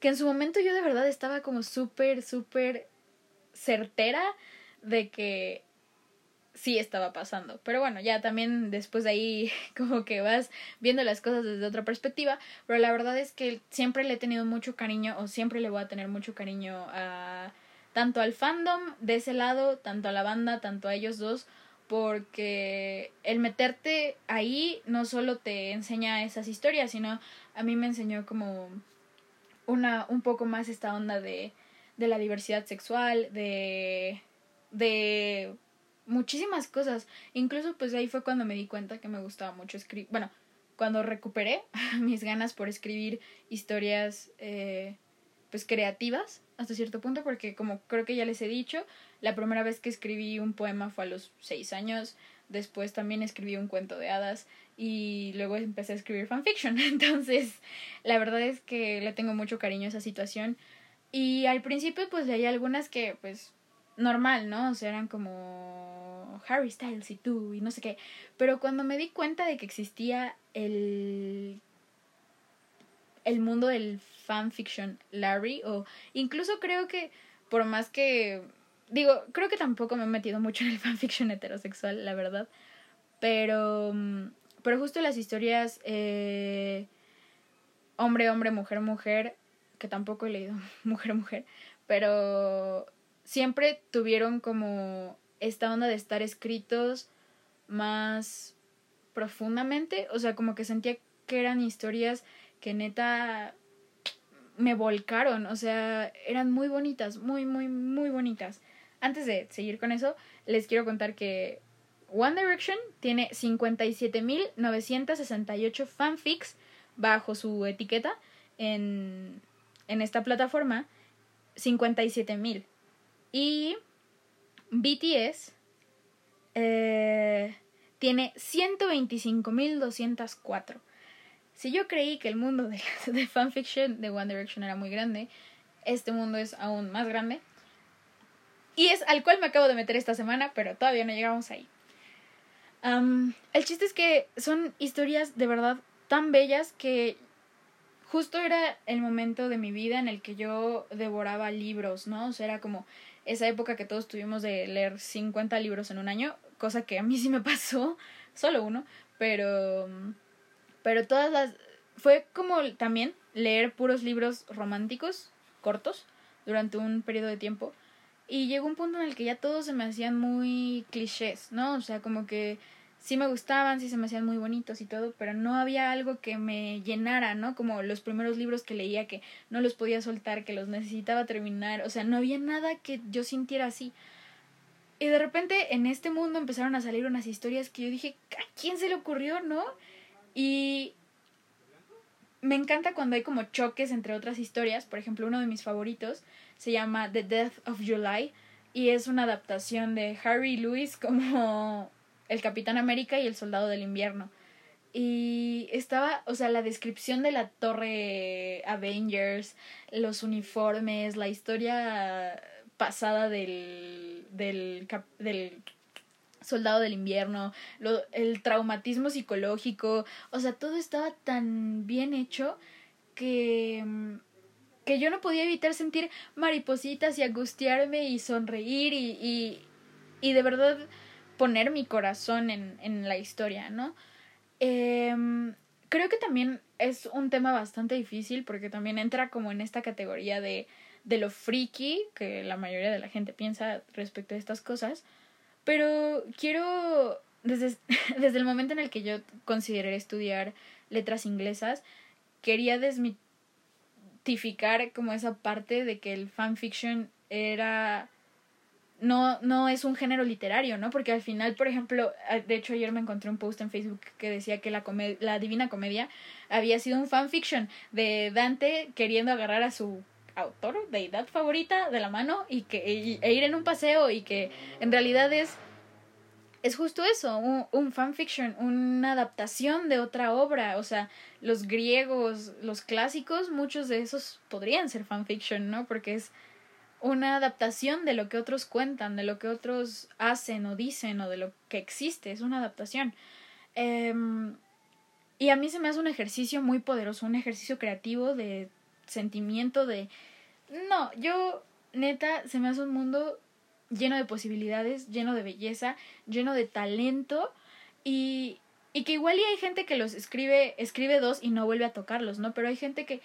que en su momento yo de verdad estaba como súper, súper certera de que sí estaba pasando. Pero bueno, ya también después de ahí como que vas viendo las cosas desde otra perspectiva. Pero la verdad es que siempre le he tenido mucho cariño o siempre le voy a tener mucho cariño a tanto al fandom de ese lado, tanto a la banda, tanto a ellos dos. Porque el meterte ahí no solo te enseña esas historias, sino a mí me enseñó como una un poco más esta onda de, de la diversidad sexual, de de muchísimas cosas. Incluso pues ahí fue cuando me di cuenta que me gustaba mucho escribir, bueno, cuando recuperé mis ganas por escribir historias eh, pues creativas hasta cierto punto porque como creo que ya les he dicho, la primera vez que escribí un poema fue a los seis años, después también escribí un cuento de hadas y luego empecé a escribir fanfiction. Entonces, la verdad es que le tengo mucho cariño a esa situación. Y al principio pues leí algunas que pues normal, ¿no? O sea, eran como Harry Styles y tú y no sé qué. Pero cuando me di cuenta de que existía el el mundo del fanfiction Larry o incluso creo que por más que digo, creo que tampoco me he metido mucho en el fanfiction heterosexual, la verdad. Pero pero justo las historias eh, hombre, hombre, mujer, mujer, que tampoco he leído mujer, mujer, pero siempre tuvieron como esta onda de estar escritos más profundamente, o sea, como que sentía que eran historias que neta me volcaron, o sea, eran muy bonitas, muy, muy, muy bonitas. Antes de seguir con eso, les quiero contar que One Direction tiene 57.968 fanfics bajo su etiqueta en, en esta plataforma. 57.000. Y BTS eh, tiene 125.204. Si yo creí que el mundo de, de fanfiction de One Direction era muy grande, este mundo es aún más grande. Y es al cual me acabo de meter esta semana, pero todavía no llegamos ahí. el chiste es que son historias de verdad tan bellas que justo era el momento de mi vida en el que yo devoraba libros, ¿no? O sea, era como esa época que todos tuvimos de leer 50 libros en un año, cosa que a mí sí me pasó, solo uno, pero pero todas las fue como también leer puros libros románticos cortos durante un periodo de tiempo y llegó un punto en el que ya todos se me hacían muy clichés, ¿no? O sea, como que sí me gustaban, sí se me hacían muy bonitos y todo, pero no había algo que me llenara, ¿no? Como los primeros libros que leía que no los podía soltar, que los necesitaba terminar, o sea, no había nada que yo sintiera así. Y de repente en este mundo empezaron a salir unas historias que yo dije, ¿a quién se le ocurrió, no? Y me encanta cuando hay como choques entre otras historias, por ejemplo, uno de mis favoritos se llama The Death of July y es una adaptación de Harry Lewis como el Capitán América y el Soldado del Invierno. Y estaba, o sea, la descripción de la torre Avengers, los uniformes, la historia pasada del, del, del Soldado del Invierno, lo, el traumatismo psicológico, o sea, todo estaba tan bien hecho que que yo no podía evitar sentir maripositas y angustiarme y sonreír y, y, y de verdad poner mi corazón en, en la historia, ¿no? Em, creo que también es un tema bastante difícil porque también entra como en esta categoría de, de lo friki que la mayoría de la gente piensa respecto a estas cosas. Pero quiero, desde, desde el momento en el que yo consideré estudiar letras inglesas, quería desmitificar como esa parte de que el fanfiction era no, no es un género literario, ¿no? Porque al final, por ejemplo, de hecho ayer me encontré un post en Facebook que decía que la, la Divina Comedia había sido un fanfiction de Dante queriendo agarrar a su autor, deidad favorita, de la mano y que e ir en un paseo y que en realidad es es justo eso, un, un fanfiction, una adaptación de otra obra, o sea, los griegos, los clásicos, muchos de esos podrían ser fanfiction, ¿no? Porque es una adaptación de lo que otros cuentan, de lo que otros hacen o dicen o de lo que existe, es una adaptación. Em, y a mí se me hace un ejercicio muy poderoso, un ejercicio creativo de sentimiento, de... No, yo neta se me hace un mundo lleno de posibilidades, lleno de belleza, lleno de talento y, y que igual y hay gente que los escribe, escribe dos y no vuelve a tocarlos, ¿no? Pero hay gente que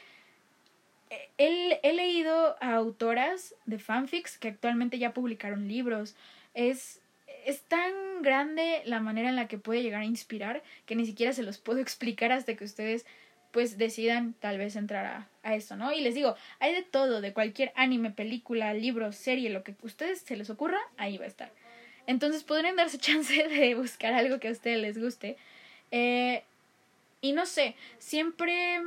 he, he leído a autoras de fanfics que actualmente ya publicaron libros. Es, es tan grande la manera en la que puede llegar a inspirar que ni siquiera se los puedo explicar hasta que ustedes pues decidan tal vez entrar a, a ¿no? Y les digo, hay de todo, de cualquier anime, película, libro, serie, lo que a ustedes se les ocurra, ahí va a estar. Entonces podrían darse chance de buscar algo que a ustedes les guste. Eh, y no sé, siempre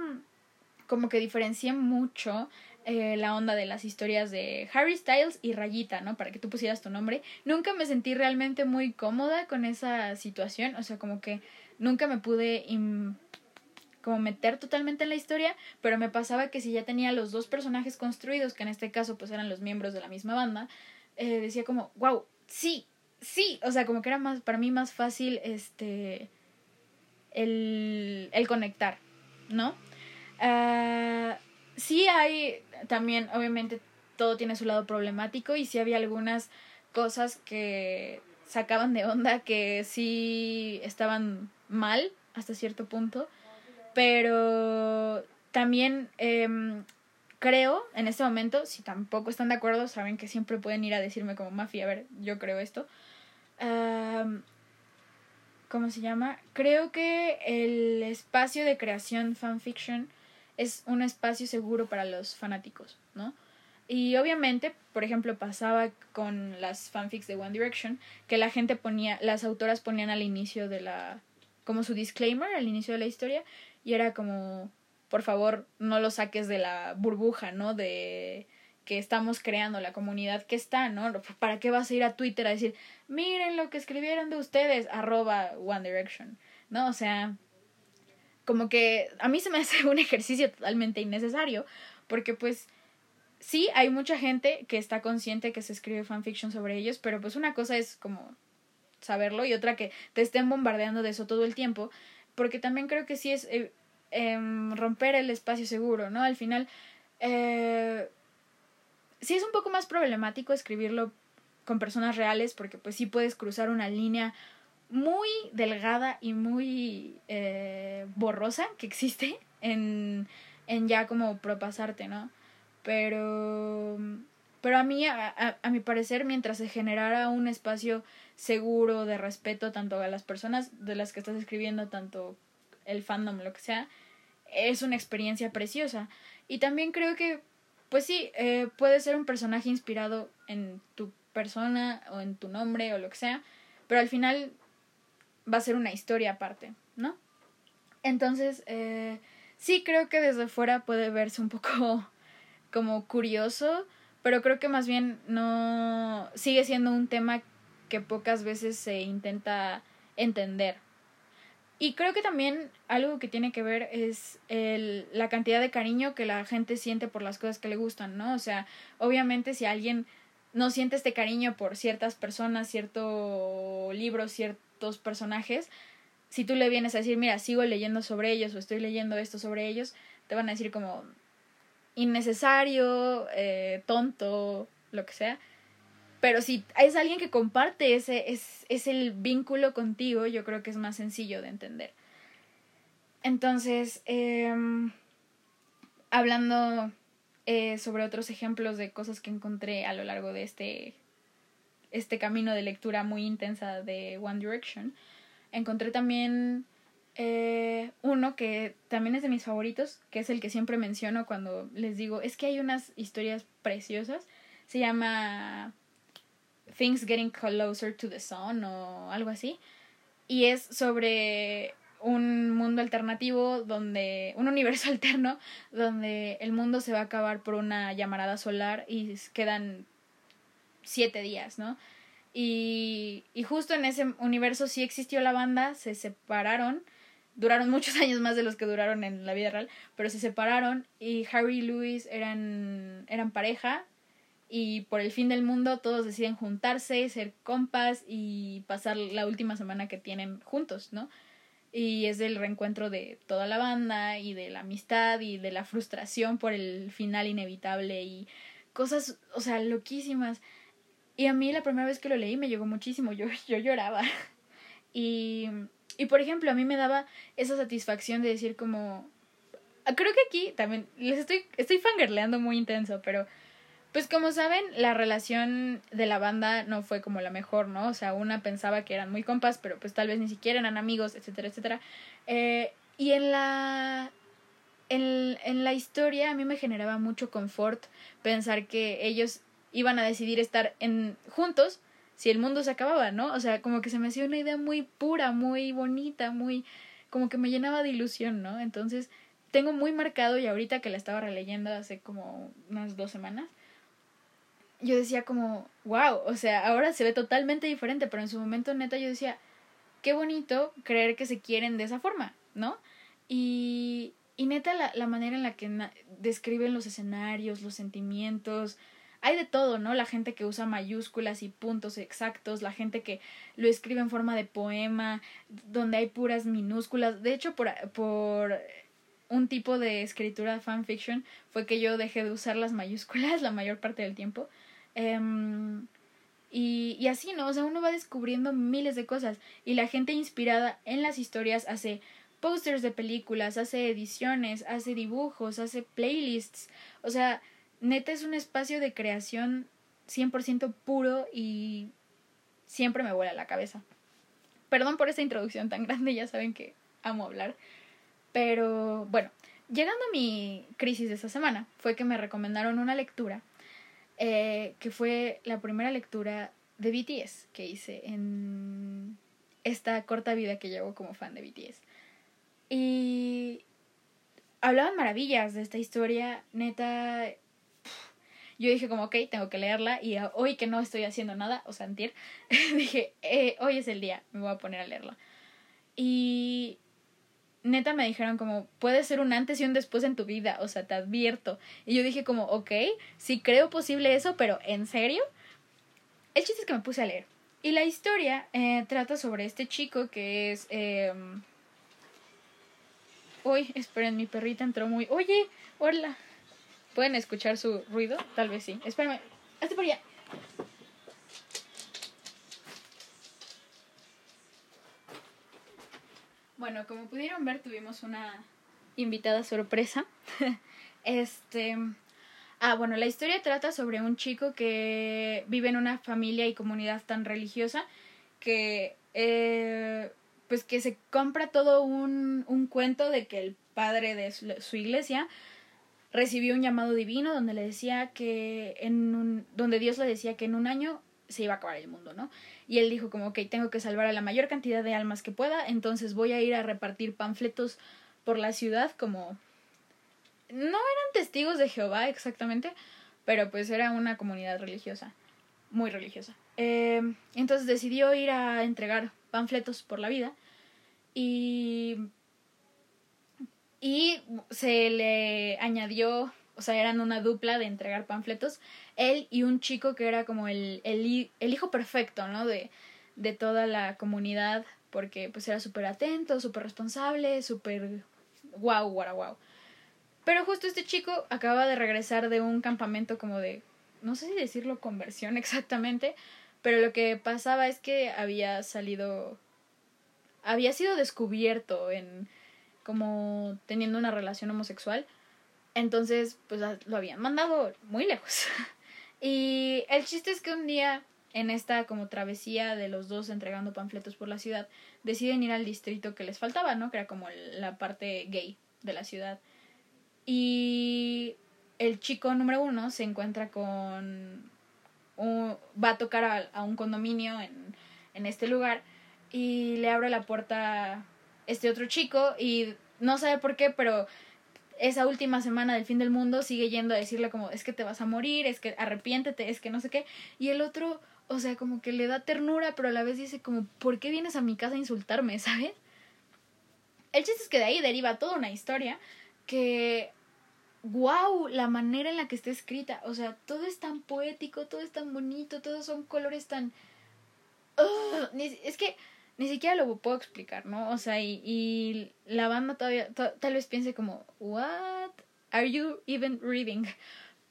como que diferencié mucho eh, la onda de las historias de Harry Styles y Rayita, ¿no? Para que tú pusieras tu nombre. Nunca me sentí realmente muy cómoda con esa situación, o sea, como que nunca me pude como meter totalmente en la historia, pero me pasaba que si ya tenía los dos personajes construidos, que en este caso pues eran los miembros de la misma banda, eh, decía como, wow, sí, sí, o sea, como que era más, para mí más fácil, este, el, el conectar, ¿no? Uh, sí hay también, obviamente, todo tiene su lado problemático y sí había algunas cosas que sacaban de onda que sí estaban mal hasta cierto punto, pero también em, creo en este momento, si tampoco están de acuerdo, saben que siempre pueden ir a decirme como mafia, a ver, yo creo esto. ¿Cómo se llama? Creo que el espacio de creación fanfiction es un espacio seguro para los fanáticos, ¿no? Y obviamente, por ejemplo, pasaba con las fanfics de One Direction, que la gente ponía, las autoras ponían al inicio de la, como su disclaimer, al inicio de la historia, y era como, por favor, no lo saques de la burbuja, ¿no? De que estamos creando, la comunidad que está, ¿no? ¿Para qué vas a ir a Twitter a decir, miren lo que escribieron de ustedes, arroba One Direction, ¿no? O sea, como que a mí se me hace un ejercicio totalmente innecesario, porque pues sí hay mucha gente que está consciente que se escribe fanfiction sobre ellos, pero pues una cosa es como saberlo y otra que te estén bombardeando de eso todo el tiempo, porque también creo que sí es eh, em, romper el espacio seguro, ¿no? Al final, eh, sí es un poco más problemático escribirlo con personas reales, porque pues sí puedes cruzar una línea muy delgada y muy eh, borrosa que existe en, en ya como propasarte, ¿no? Pero, pero a mí, a, a, mi parecer, mientras se generara un espacio seguro de respeto tanto a las personas de las que estás escribiendo, tanto el fandom, lo que sea, es una experiencia preciosa. Y también creo que, pues sí, eh, puede ser un personaje inspirado en tu persona o en tu nombre o lo que sea, pero al final va a ser una historia aparte, ¿no? Entonces, eh, sí creo que desde fuera puede verse un poco como curioso, pero creo que más bien no sigue siendo un tema que pocas veces se intenta entender. Y creo que también algo que tiene que ver es el, la cantidad de cariño que la gente siente por las cosas que le gustan, ¿no? O sea, obviamente si alguien no siente este cariño por ciertas personas, cierto libro, cierto personajes, si tú le vienes a decir, mira, sigo leyendo sobre ellos o estoy leyendo esto sobre ellos, te van a decir como innecesario, eh, tonto, lo que sea. Pero si es alguien que comparte ese, es, es el vínculo contigo, yo creo que es más sencillo de entender. Entonces, em, hablando eh, sobre otros ejemplos de cosas que encontré a lo largo de este este camino de lectura muy intensa de One Direction, encontré también eh, uno que también es de mis favoritos, que es el que siempre menciono cuando les digo, es que hay unas historias preciosas, se llama Things Getting Closer to the Sun o algo así, y es sobre un mundo alternativo donde un universo alterno donde el mundo se va a acabar por una llamarada solar y quedan siete días, ¿no? Y, y justo en ese universo sí existió la banda, se separaron, duraron muchos años más de los que duraron en la vida real, pero se separaron y Harry y Louis eran, eran pareja y por el fin del mundo todos deciden juntarse, ser compas y pasar la última semana que tienen juntos, ¿no? Y es el reencuentro de toda la banda y de la amistad y de la frustración por el final inevitable y cosas, o sea, loquísimas. Y a mí la primera vez que lo leí me llegó muchísimo, yo, yo lloraba. Y, y por ejemplo, a mí me daba esa satisfacción de decir como... Creo que aquí también les estoy, estoy fangirleando muy intenso, pero pues como saben, la relación de la banda no fue como la mejor, ¿no? O sea, una pensaba que eran muy compas, pero pues tal vez ni siquiera eran amigos, etcétera, etcétera. Eh, y en la, en, en la historia a mí me generaba mucho confort pensar que ellos iban a decidir estar en, juntos si el mundo se acababa, ¿no? O sea, como que se me hacía una idea muy pura, muy bonita, muy... como que me llenaba de ilusión, ¿no? Entonces, tengo muy marcado y ahorita que la estaba releyendo hace como unas dos semanas, yo decía como, wow, o sea, ahora se ve totalmente diferente, pero en su momento neta yo decía, qué bonito creer que se quieren de esa forma, ¿no? Y, y neta la, la manera en la que describen los escenarios, los sentimientos, hay de todo, ¿no? La gente que usa mayúsculas y puntos exactos, la gente que lo escribe en forma de poema, donde hay puras minúsculas. De hecho, por, por un tipo de escritura fanfiction fue que yo dejé de usar las mayúsculas la mayor parte del tiempo Em, y, y así, ¿no? O sea, uno va descubriendo miles de cosas y la gente inspirada en las historias hace posters de películas, hace ediciones, hace dibujos, hace playlists. O sea, neta es un espacio de creación 100% puro y siempre me vuela la cabeza. Perdón por esta introducción tan grande, ya saben que amo hablar. Pero bueno, llegando a mi crisis de esta semana, fue que me recomendaron una lectura eh, que fue la primera lectura de BTS que hice en esta corta vida que llevo como fan de BTS. Y hablaban maravillas de esta historia, neta. Yo dije como, ok, tengo que leerla y hoy que no estoy haciendo nada, o sea, antier, dije, eh, hoy es el día, me voy a poner a leerla. Y neta me dijeron como, puede ser un antes y un después en tu vida, o sea, te advierto. Y yo dije como, ok, sí creo posible eso, pero ¿en serio? El chiste es que me puse a leer. Y la historia eh, trata sobre este chico que es... Eh... Uy, esperen, mi perrita entró muy... Oye, hola. ¿Pueden escuchar su ruido? Tal vez sí. Espérenme. Hazte por allá. Bueno, como pudieron ver, tuvimos una invitada sorpresa. este. Ah, bueno, la historia trata sobre un chico que vive en una familia y comunidad tan religiosa que. Eh, pues que se compra todo un, un cuento de que el padre de su, iglesia recibió un llamado divino donde le decía que en un, donde Dios le decía que en un año se iba a acabar el mundo, ¿no? Y él dijo como, ok, tengo que salvar a la mayor cantidad de almas que pueda, entonces voy a ir a repartir panfletos por la ciudad como... No eran testigos de Jehová exactamente, pero pues era una comunidad religiosa, muy religiosa. Eh, entonces decidió ir a entregar panfletos por la vida y... Y se le añadió o sea, eran una dupla de entregar panfletos, él y un chico que era como el, el, el hijo perfecto, ¿no? De, de toda la comunidad, porque pues era súper atento, súper responsable, súper guau, guau, guau. Pero justo este chico acaba de regresar de un campamento como de, no sé si decirlo conversión exactamente, pero lo que pasaba es que había salido, había sido descubierto en como teniendo una relación homosexual entonces, pues lo habían mandado muy lejos. y el chiste es que un día, en esta como travesía de los dos entregando panfletos por la ciudad, deciden ir al distrito que les faltaba, ¿no? Que era como la parte gay de la ciudad. Y el chico número uno se encuentra con... va a tocar a, a un condominio en, en este lugar y le abre la puerta este otro chico y no sabe por qué, pero esa última semana del fin del mundo sigue yendo a decirle como es que te vas a morir, es que arrepiéntete, es que no sé qué. Y el otro, o sea, como que le da ternura, pero a la vez dice como, ¿por qué vienes a mi casa a insultarme, sabes? El chiste es que de ahí deriva toda una historia que wow, la manera en la que está escrita. O sea, todo es tan poético, todo es tan bonito, todos son colores tan... es que ni siquiera lo puedo explicar, ¿no? O sea, y, y la banda todavía tal vez piense como, what are you even reading?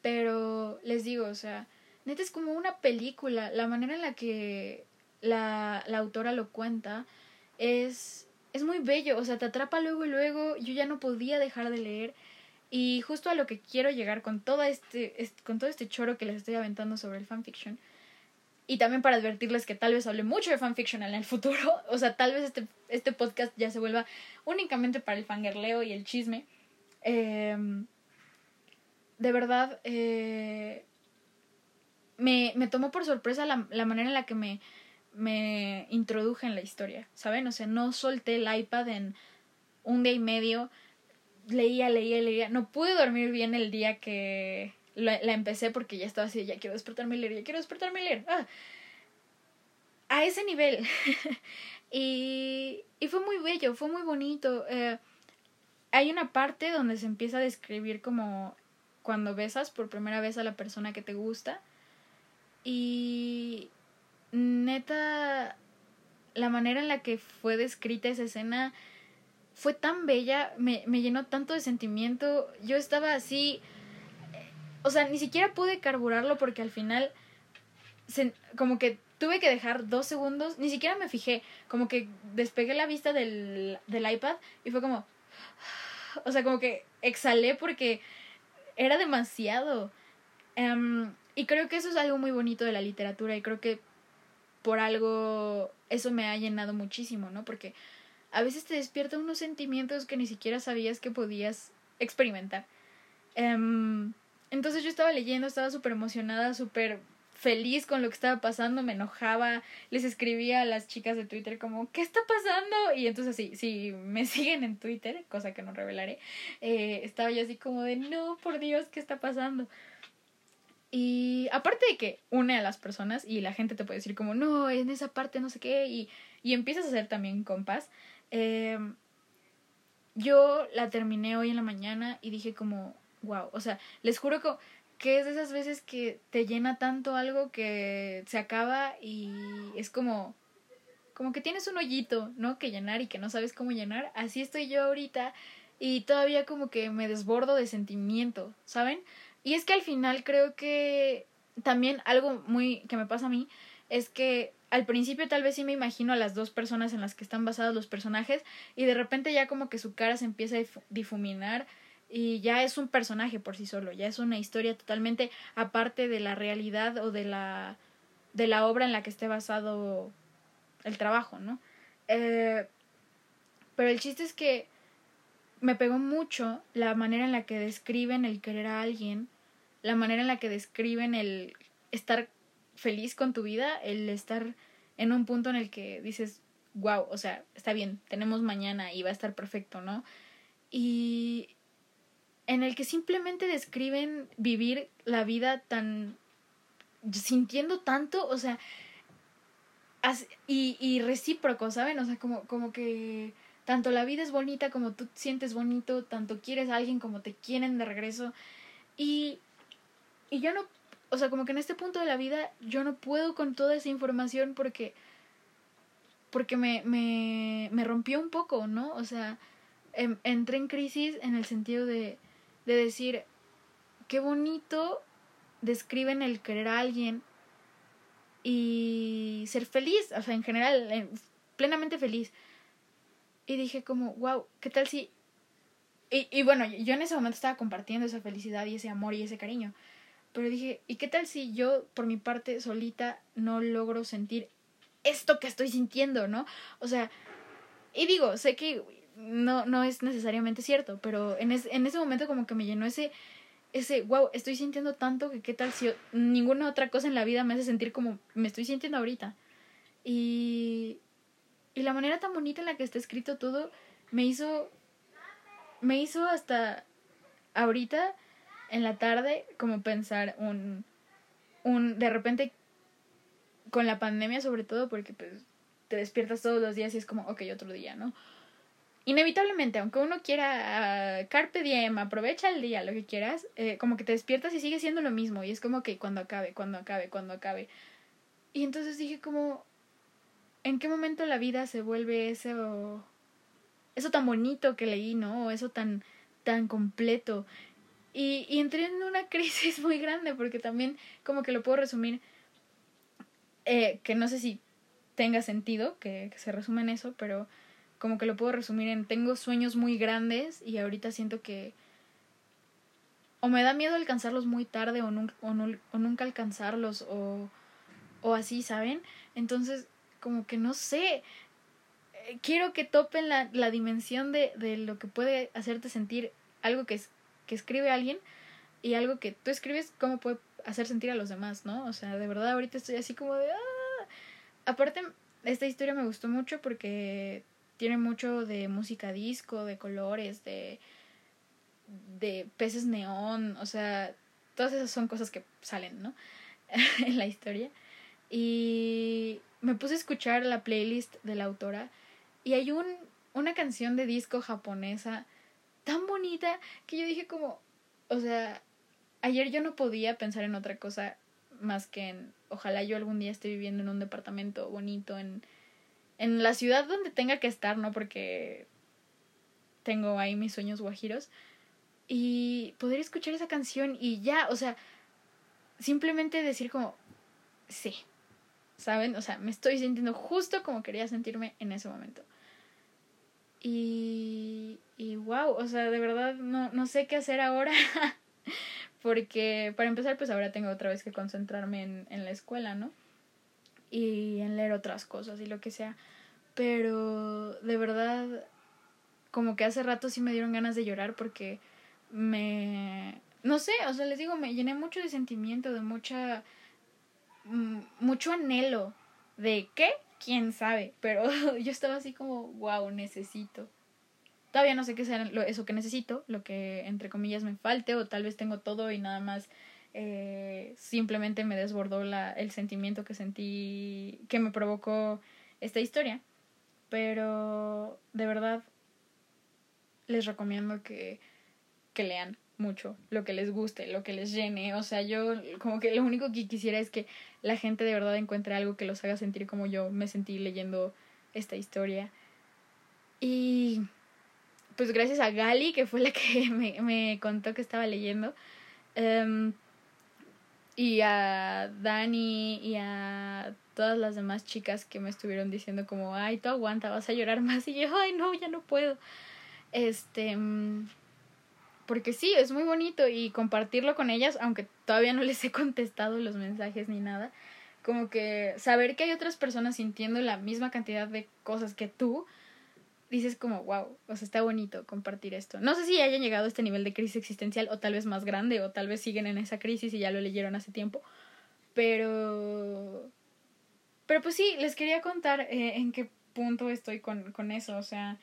Pero les digo, o sea, neta es como una película. La manera en la que la, la autora lo cuenta es, es muy bello. O sea, te atrapa luego y luego. Yo ya no podía dejar de leer. Y justo a lo que quiero llegar con todo este, con todo este choro que les estoy aventando sobre el fanfiction y también para advertirles que tal vez hable mucho de fanfiction en el futuro. O sea, tal vez este, este podcast ya se vuelva únicamente para el fangirleo y el chisme. Em, de verdad, eh, me, me, tomó por sorpresa la, la, manera en la que me, me introduje en la historia, ¿saben? O sea, no solté el iPad en un día y medio. Leía, leía, leía. No pude dormir bien el día que la, empecé porque ya estaba así, ya quiero despertarme y leer, ya quiero despertarme y leer. Ah, a ese nivel. y, y fue muy bello, fue muy bonito. Eh, hay una parte donde se empieza a describir como cuando besas por primera vez a la persona que te gusta. Y neta, la manera en la que fue descrita esa escena fue tan bella, me, me llenó tanto de sentimiento. Yo estaba así o sea, ni siquiera pude carburarlo porque al final, como que tuve que dejar dos segundos, ni siquiera me fijé, como que despegué la vista del, del iPad y fue como, o sea, como que exhalé porque era demasiado. Em, y creo que eso es algo muy bonito de la literatura y creo que por algo eso me ha llenado muchísimo, ¿no? Porque a veces te despierta unos sentimientos que ni siquiera sabías que podías experimentar. Um, entonces yo estaba leyendo, estaba súper emocionada, súper feliz con lo que estaba pasando, me enojaba, les escribía a las chicas de Twitter como, ¿qué está pasando? Y entonces sí, si me siguen en Twitter, cosa que no revelaré, eh, estaba yo así como de, no, por Dios, ¿qué está pasando? Y aparte de que une a las personas y la gente te puede decir como, no, en esa parte no sé qué, y, y empiezas a hacer también compas, eh, yo la terminé hoy en la mañana y dije como, wow, o sea, les juro que, es de esas veces que te llena tanto algo que se acaba y es como como que tienes un hoyito, ¿no? Que llenar y que no sabes cómo llenar. Así estoy yo ahorita y todavía como que me desbordo de sentimiento, ¿saben? Y es que al final creo que también algo muy que me pasa a mí es que al principio tal vez sí me imagino a las dos personas en las que están basados los personajes y de repente ya como que su cara se empieza a difuminar y ya es un personaje por sí solo, ya es una historia totalmente aparte de la realidad o de la, de la obra en la que esté basado el trabajo, ¿no? Eh, pero el chiste es que me pegó mucho la manera en la que describen el querer a alguien, la manera en la que describen el estar feliz con tu vida, el estar en un punto en el que dices, wow, o sea, está bien, tenemos mañana y va a estar perfecto, ¿no? Y, en el que simplemente describen vivir la vida tan sintiendo tanto, o sea, y, y recíproco, ¿saben? O sea, como, como que tanto la vida es bonita como tú sientes bonito, tanto quieres a alguien como te quieren de regreso. Y, y yo no, o sea, como que en este punto de la vida yo no puedo con toda esa información porque, porque me, me, me rompió un poco, ¿no? O sea, em, entré en crisis en el sentido de, de decir, qué bonito describen el querer a alguien y ser feliz, o sea, en general, plenamente feliz. Y dije como, wow, ¿qué tal si... Y, y bueno, yo en ese momento estaba compartiendo esa felicidad y ese amor y ese cariño. Pero dije, ¿y qué tal si yo, por mi parte, solita, no logro sentir esto que estoy sintiendo, ¿no? O sea, y digo, sé que no, no es necesariamente cierto, pero en, en ese momento como que me llenó ese, ese, wow, estoy sintiendo tanto que qué tal si ninguna otra cosa en la vida me hace sentir como me estoy sintiendo ahorita. Y, y la manera tan bonita en la que está escrito todo me hizo, me hizo hasta ahorita en la tarde como pensar un, un, de repente con la pandemia sobre todo porque pues te despiertas todos los días y es como, ok, otro día, ¿no? Inevitablemente, aunque uno quiera uh, carpe diem, aprovecha el día, lo que quieras, eh, como que te despiertas y sigue siendo lo mismo. Y es como que cuando acabe, cuando acabe, cuando acabe. Y entonces dije como, ¿en qué momento la vida se vuelve eso, eso tan bonito que leí, ¿no? O eso tan, tan completo. Y, entré en una crisis muy grande porque también como que lo puedo resumir, eh, que no sé si tenga sentido que, se resume en eso, pero como que lo puedo resumir en tengo sueños muy grandes y ahorita siento que o me da miedo alcanzarlos muy tarde o nunca, alcanzarlos o, o así, ¿saben? Entonces, como que no sé, eh, quiero que topen la, la dimensión de, de lo que puede hacerte sentir algo que, es, que escribe alguien y algo que tú escribes, cómo puede hacer sentir a los demás, ¿no? O sea, de verdad ahorita estoy así como de... ¡ah! Aparte, esta historia me gustó mucho porque tiene mucho de música disco, de colores, de, de peces neón, o sea, todas esas son cosas que salen, ¿no? en la historia. Y me puse a escuchar la playlist de la autora y hay un, una canción de disco japonesa tan bonita que yo dije como, o sea, ayer yo no podía pensar en otra cosa más que en, ojalá yo algún día esté viviendo en un departamento bonito en, en la ciudad donde tenga que estar, ¿no? Porque tengo ahí mis sueños guajiros. Y poder escuchar esa canción y ya, o sea, simplemente decir como, sí, ¿saben? O sea, me estoy sintiendo justo como quería sentirme en ese momento. Y, y wow, o sea, de verdad no, no sé qué hacer ahora. Porque para empezar, pues ahora tengo otra vez que concentrarme en, en la escuela, ¿no? Y en leer otras cosas y lo que sea. Pero de verdad, como que hace rato sí me dieron ganas de llorar porque me... No sé, o sea, les digo, me llené mucho de sentimiento, de mucha Mm, mucho anhelo de qué, quién sabe, pero yo estaba así como, wow, necesito. Todavía no sé qué sea lo, eso que necesito, lo que entre comillas me falte, o tal vez tengo todo y nada más eh, simplemente me desbordó la, el sentimiento que sentí, que me provocó esta historia. Pero de verdad les recomiendo que, que lean mucho lo que les guste, lo que les llene. O sea, yo como que lo único que quisiera es que la gente de verdad encuentre algo que los haga sentir como yo me sentí leyendo esta historia. Y pues gracias a Gali, que fue la que me, me contó que estaba leyendo. Um, y a Dani y a todas las demás chicas que me estuvieron diciendo como, ay, tú aguanta, vas a llorar más. Y yo, ay, no, ya no puedo. Este... Mm, porque sí, es muy bonito y compartirlo con ellas, aunque todavía no les he contestado los mensajes ni nada, como que saber que hay otras personas sintiendo la misma cantidad de cosas que tú, dices como, wow, o sea, está bonito compartir esto. No sé si hayan llegado a este nivel de crisis existencial o tal vez más grande o tal vez siguen en esa crisis y ya lo leyeron hace tiempo, pero... Pero pues sí, les quería contar eh, en qué punto estoy con, con eso, o sea,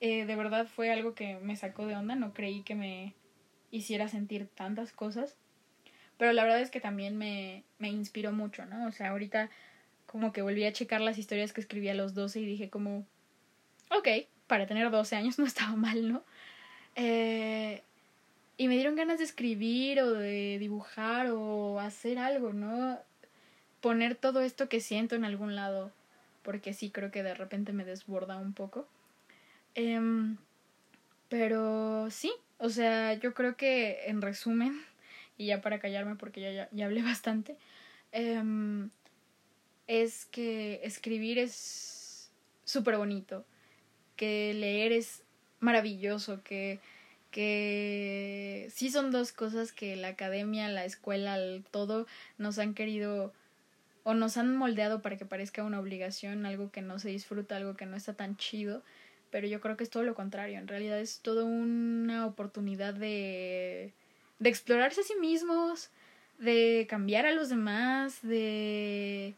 eh, de verdad fue algo que me sacó de onda, no creí que me hiciera sentir tantas cosas, pero la verdad es que también me, me inspiró mucho, ¿no? O sea, ahorita como que volví a checar las historias que escribí a los 12 y dije como, ok, para tener 12 años no estaba mal, ¿no? Eh, y me dieron ganas de escribir o de dibujar o hacer algo, ¿no? Poner todo esto que siento en algún lado, porque sí creo que de repente me desborda un poco. Em, pero sí, o sea, yo creo que en resumen, y ya para callarme porque ya, ya, hablé bastante, em, es que escribir es súper bonito, que leer es maravilloso, que, que sí son dos cosas que la academia, la escuela, todo nos han querido o nos han moldeado para que parezca una obligación, algo que no se disfruta, algo que no está tan chido pero yo creo que es todo lo contrario, en realidad es toda una oportunidad de, de explorarse a sí mismos, de cambiar a los demás, de,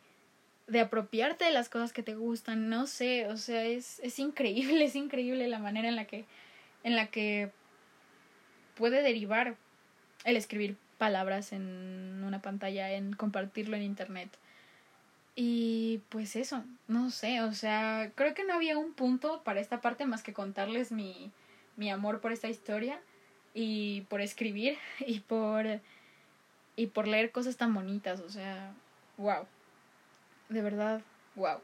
de apropiarte de las cosas que te gustan, no sé, o sea, es, es increíble, es increíble la manera en la que, en la que puede derivar el escribir palabras en una pantalla, en compartirlo en internet. Y pues eso, no sé, o sea, creo que no había un punto para esta parte más que contarles mi, mi amor por esta historia y por escribir y por y por leer cosas tan bonitas, o sea, wow. De verdad, wow.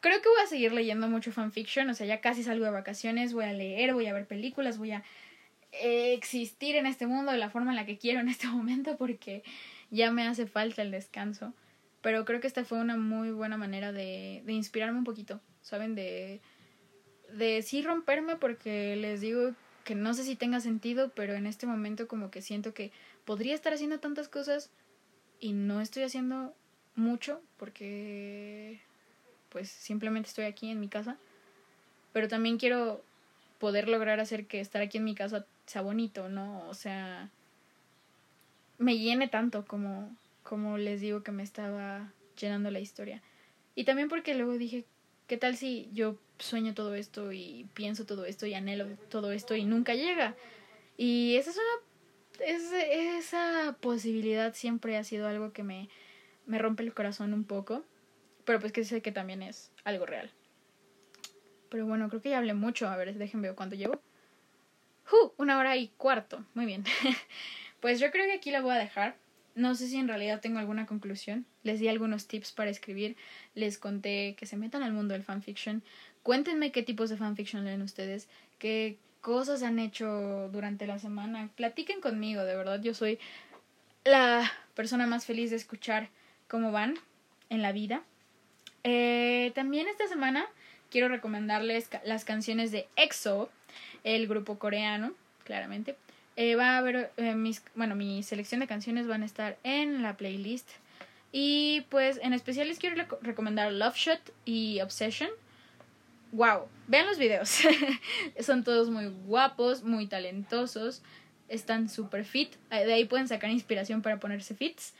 Creo que voy a seguir leyendo mucho fanfiction, o sea, ya casi salgo de vacaciones, voy a leer, voy a ver películas, voy a existir en este mundo de la forma en la que quiero en este momento porque ya me hace falta el descanso. Pero creo que esta fue una muy buena manera de, de inspirarme un poquito, ¿saben? De, de sí romperme porque les digo que no sé si tenga sentido, pero en este momento como que siento que podría estar haciendo tantas cosas y no estoy haciendo mucho porque pues simplemente estoy aquí en mi casa. Pero también quiero poder lograr hacer que estar aquí en mi casa sea bonito, ¿no? O sea, me llene tanto como, como les digo que me estaba llenando la historia. Y también porque luego dije, ¿qué tal si yo sueño todo esto y pienso todo esto y anhelo todo esto y nunca llega? Y esa es una es, esa posibilidad siempre ha sido algo que me, me rompe el corazón un poco, pero pues que sé que también es algo real. Pero bueno, creo que ya hablé mucho. A ver, déjenme ver cuánto llevo. ¡Uh! Una hora y cuarto. Muy bien. pues yo creo que aquí la voy a dejar. No sé si en realidad tengo alguna conclusión. Les di algunos tips para escribir. Les conté que se metan al mundo del fanfiction. Cuéntenme qué tipos de fanfiction leen ustedes. Qué cosas han hecho durante la semana. Platiquen conmigo, de verdad. Yo soy la persona más feliz de escuchar cómo van en la vida. Eh, también esta semana quiero recomendarles las canciones de EXO, el grupo coreano, claramente. Eh, va a haber eh, mis, bueno, mi selección de canciones van a estar en la playlist. Y pues en especial les quiero recomendar Love Shot y Obsession. Wow, vean los videos. Son todos muy guapos, muy talentosos, están super fit. De ahí pueden sacar inspiración para ponerse fits.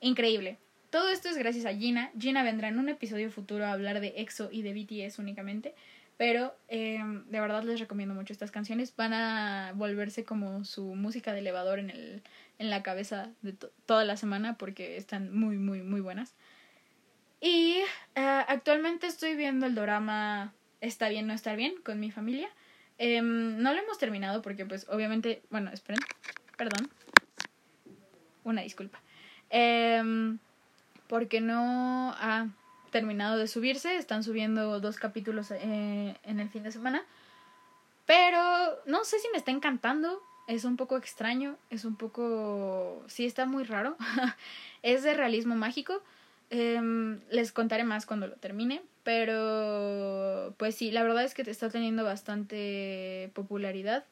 Increíble. Todo esto es gracias a Gina. Gina vendrá en un episodio futuro a hablar de EXO y de BTS únicamente. Pero eh, de verdad les recomiendo mucho estas canciones. Van a volverse como su música de elevador en, el, en la cabeza de toda la semana porque están muy, muy, muy buenas. Y uh, actualmente estoy viendo el drama Está bien, no estar bien con mi familia. Eh, no lo hemos terminado porque pues obviamente, bueno, esperen, perdón. Una disculpa. Eh, porque no... Ah, terminado de subirse, están subiendo dos capítulos eh, en el fin de semana. Pero no sé si me está encantando, es un poco extraño, es un poco... sí está muy raro, es de realismo mágico. Em, les contaré más cuando lo termine, pero pues sí, la verdad es que está teniendo bastante popularidad.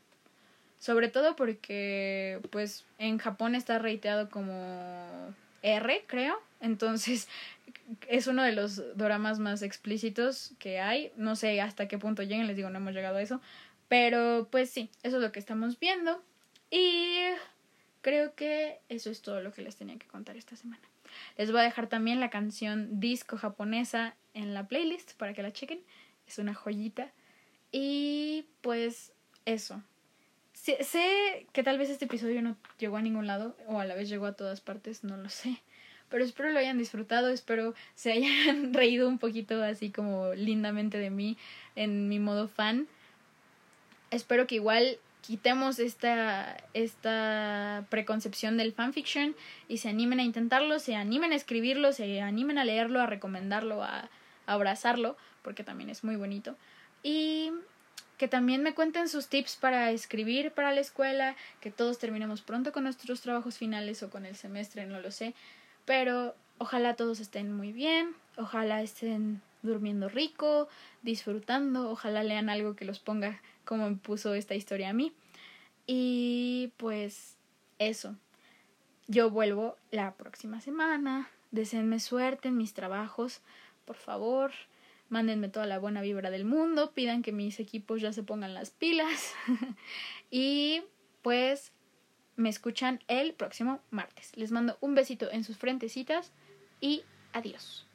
Sobre todo porque pues en Japón está reiteado como R, creo. Entonces es uno de los dramas más explícitos que hay. No sé hasta qué punto lleguen, les digo, no hemos llegado a eso. Pero pues sí, eso es lo que estamos viendo. Y creo que eso es todo lo que les tenía que contar esta semana. Les voy a dejar también la canción disco japonesa en la playlist para que la chequen. Es una joyita. Y pues eso. Sé que tal vez este episodio no llegó a ningún lado o a la vez llegó a todas partes, no lo sé pero espero lo hayan disfrutado, espero se hayan reído un poquito así como lindamente de mí en mi modo fan. Espero que igual quitemos esta, esta preconcepción del fanfiction y se animen a intentarlo, se animen a escribirlo, se animen a leerlo, a recomendarlo, a, a abrazarlo, porque también es muy bonito. Y que también me cuenten sus tips para escribir para la escuela, que todos terminemos pronto con nuestros trabajos finales o con el semestre, no lo sé. Pero ojalá todos estén muy bien, ojalá estén durmiendo rico, disfrutando, ojalá lean algo que los ponga como me puso esta historia a mí. Y pues eso. Yo vuelvo la próxima semana. Deseenme suerte en mis trabajos, por favor. Mándenme toda la buena vibra del mundo. Pidan que mis equipos ya se pongan las pilas. y pues me escuchan el próximo martes. Les mando un besito en sus frentecitas y adiós.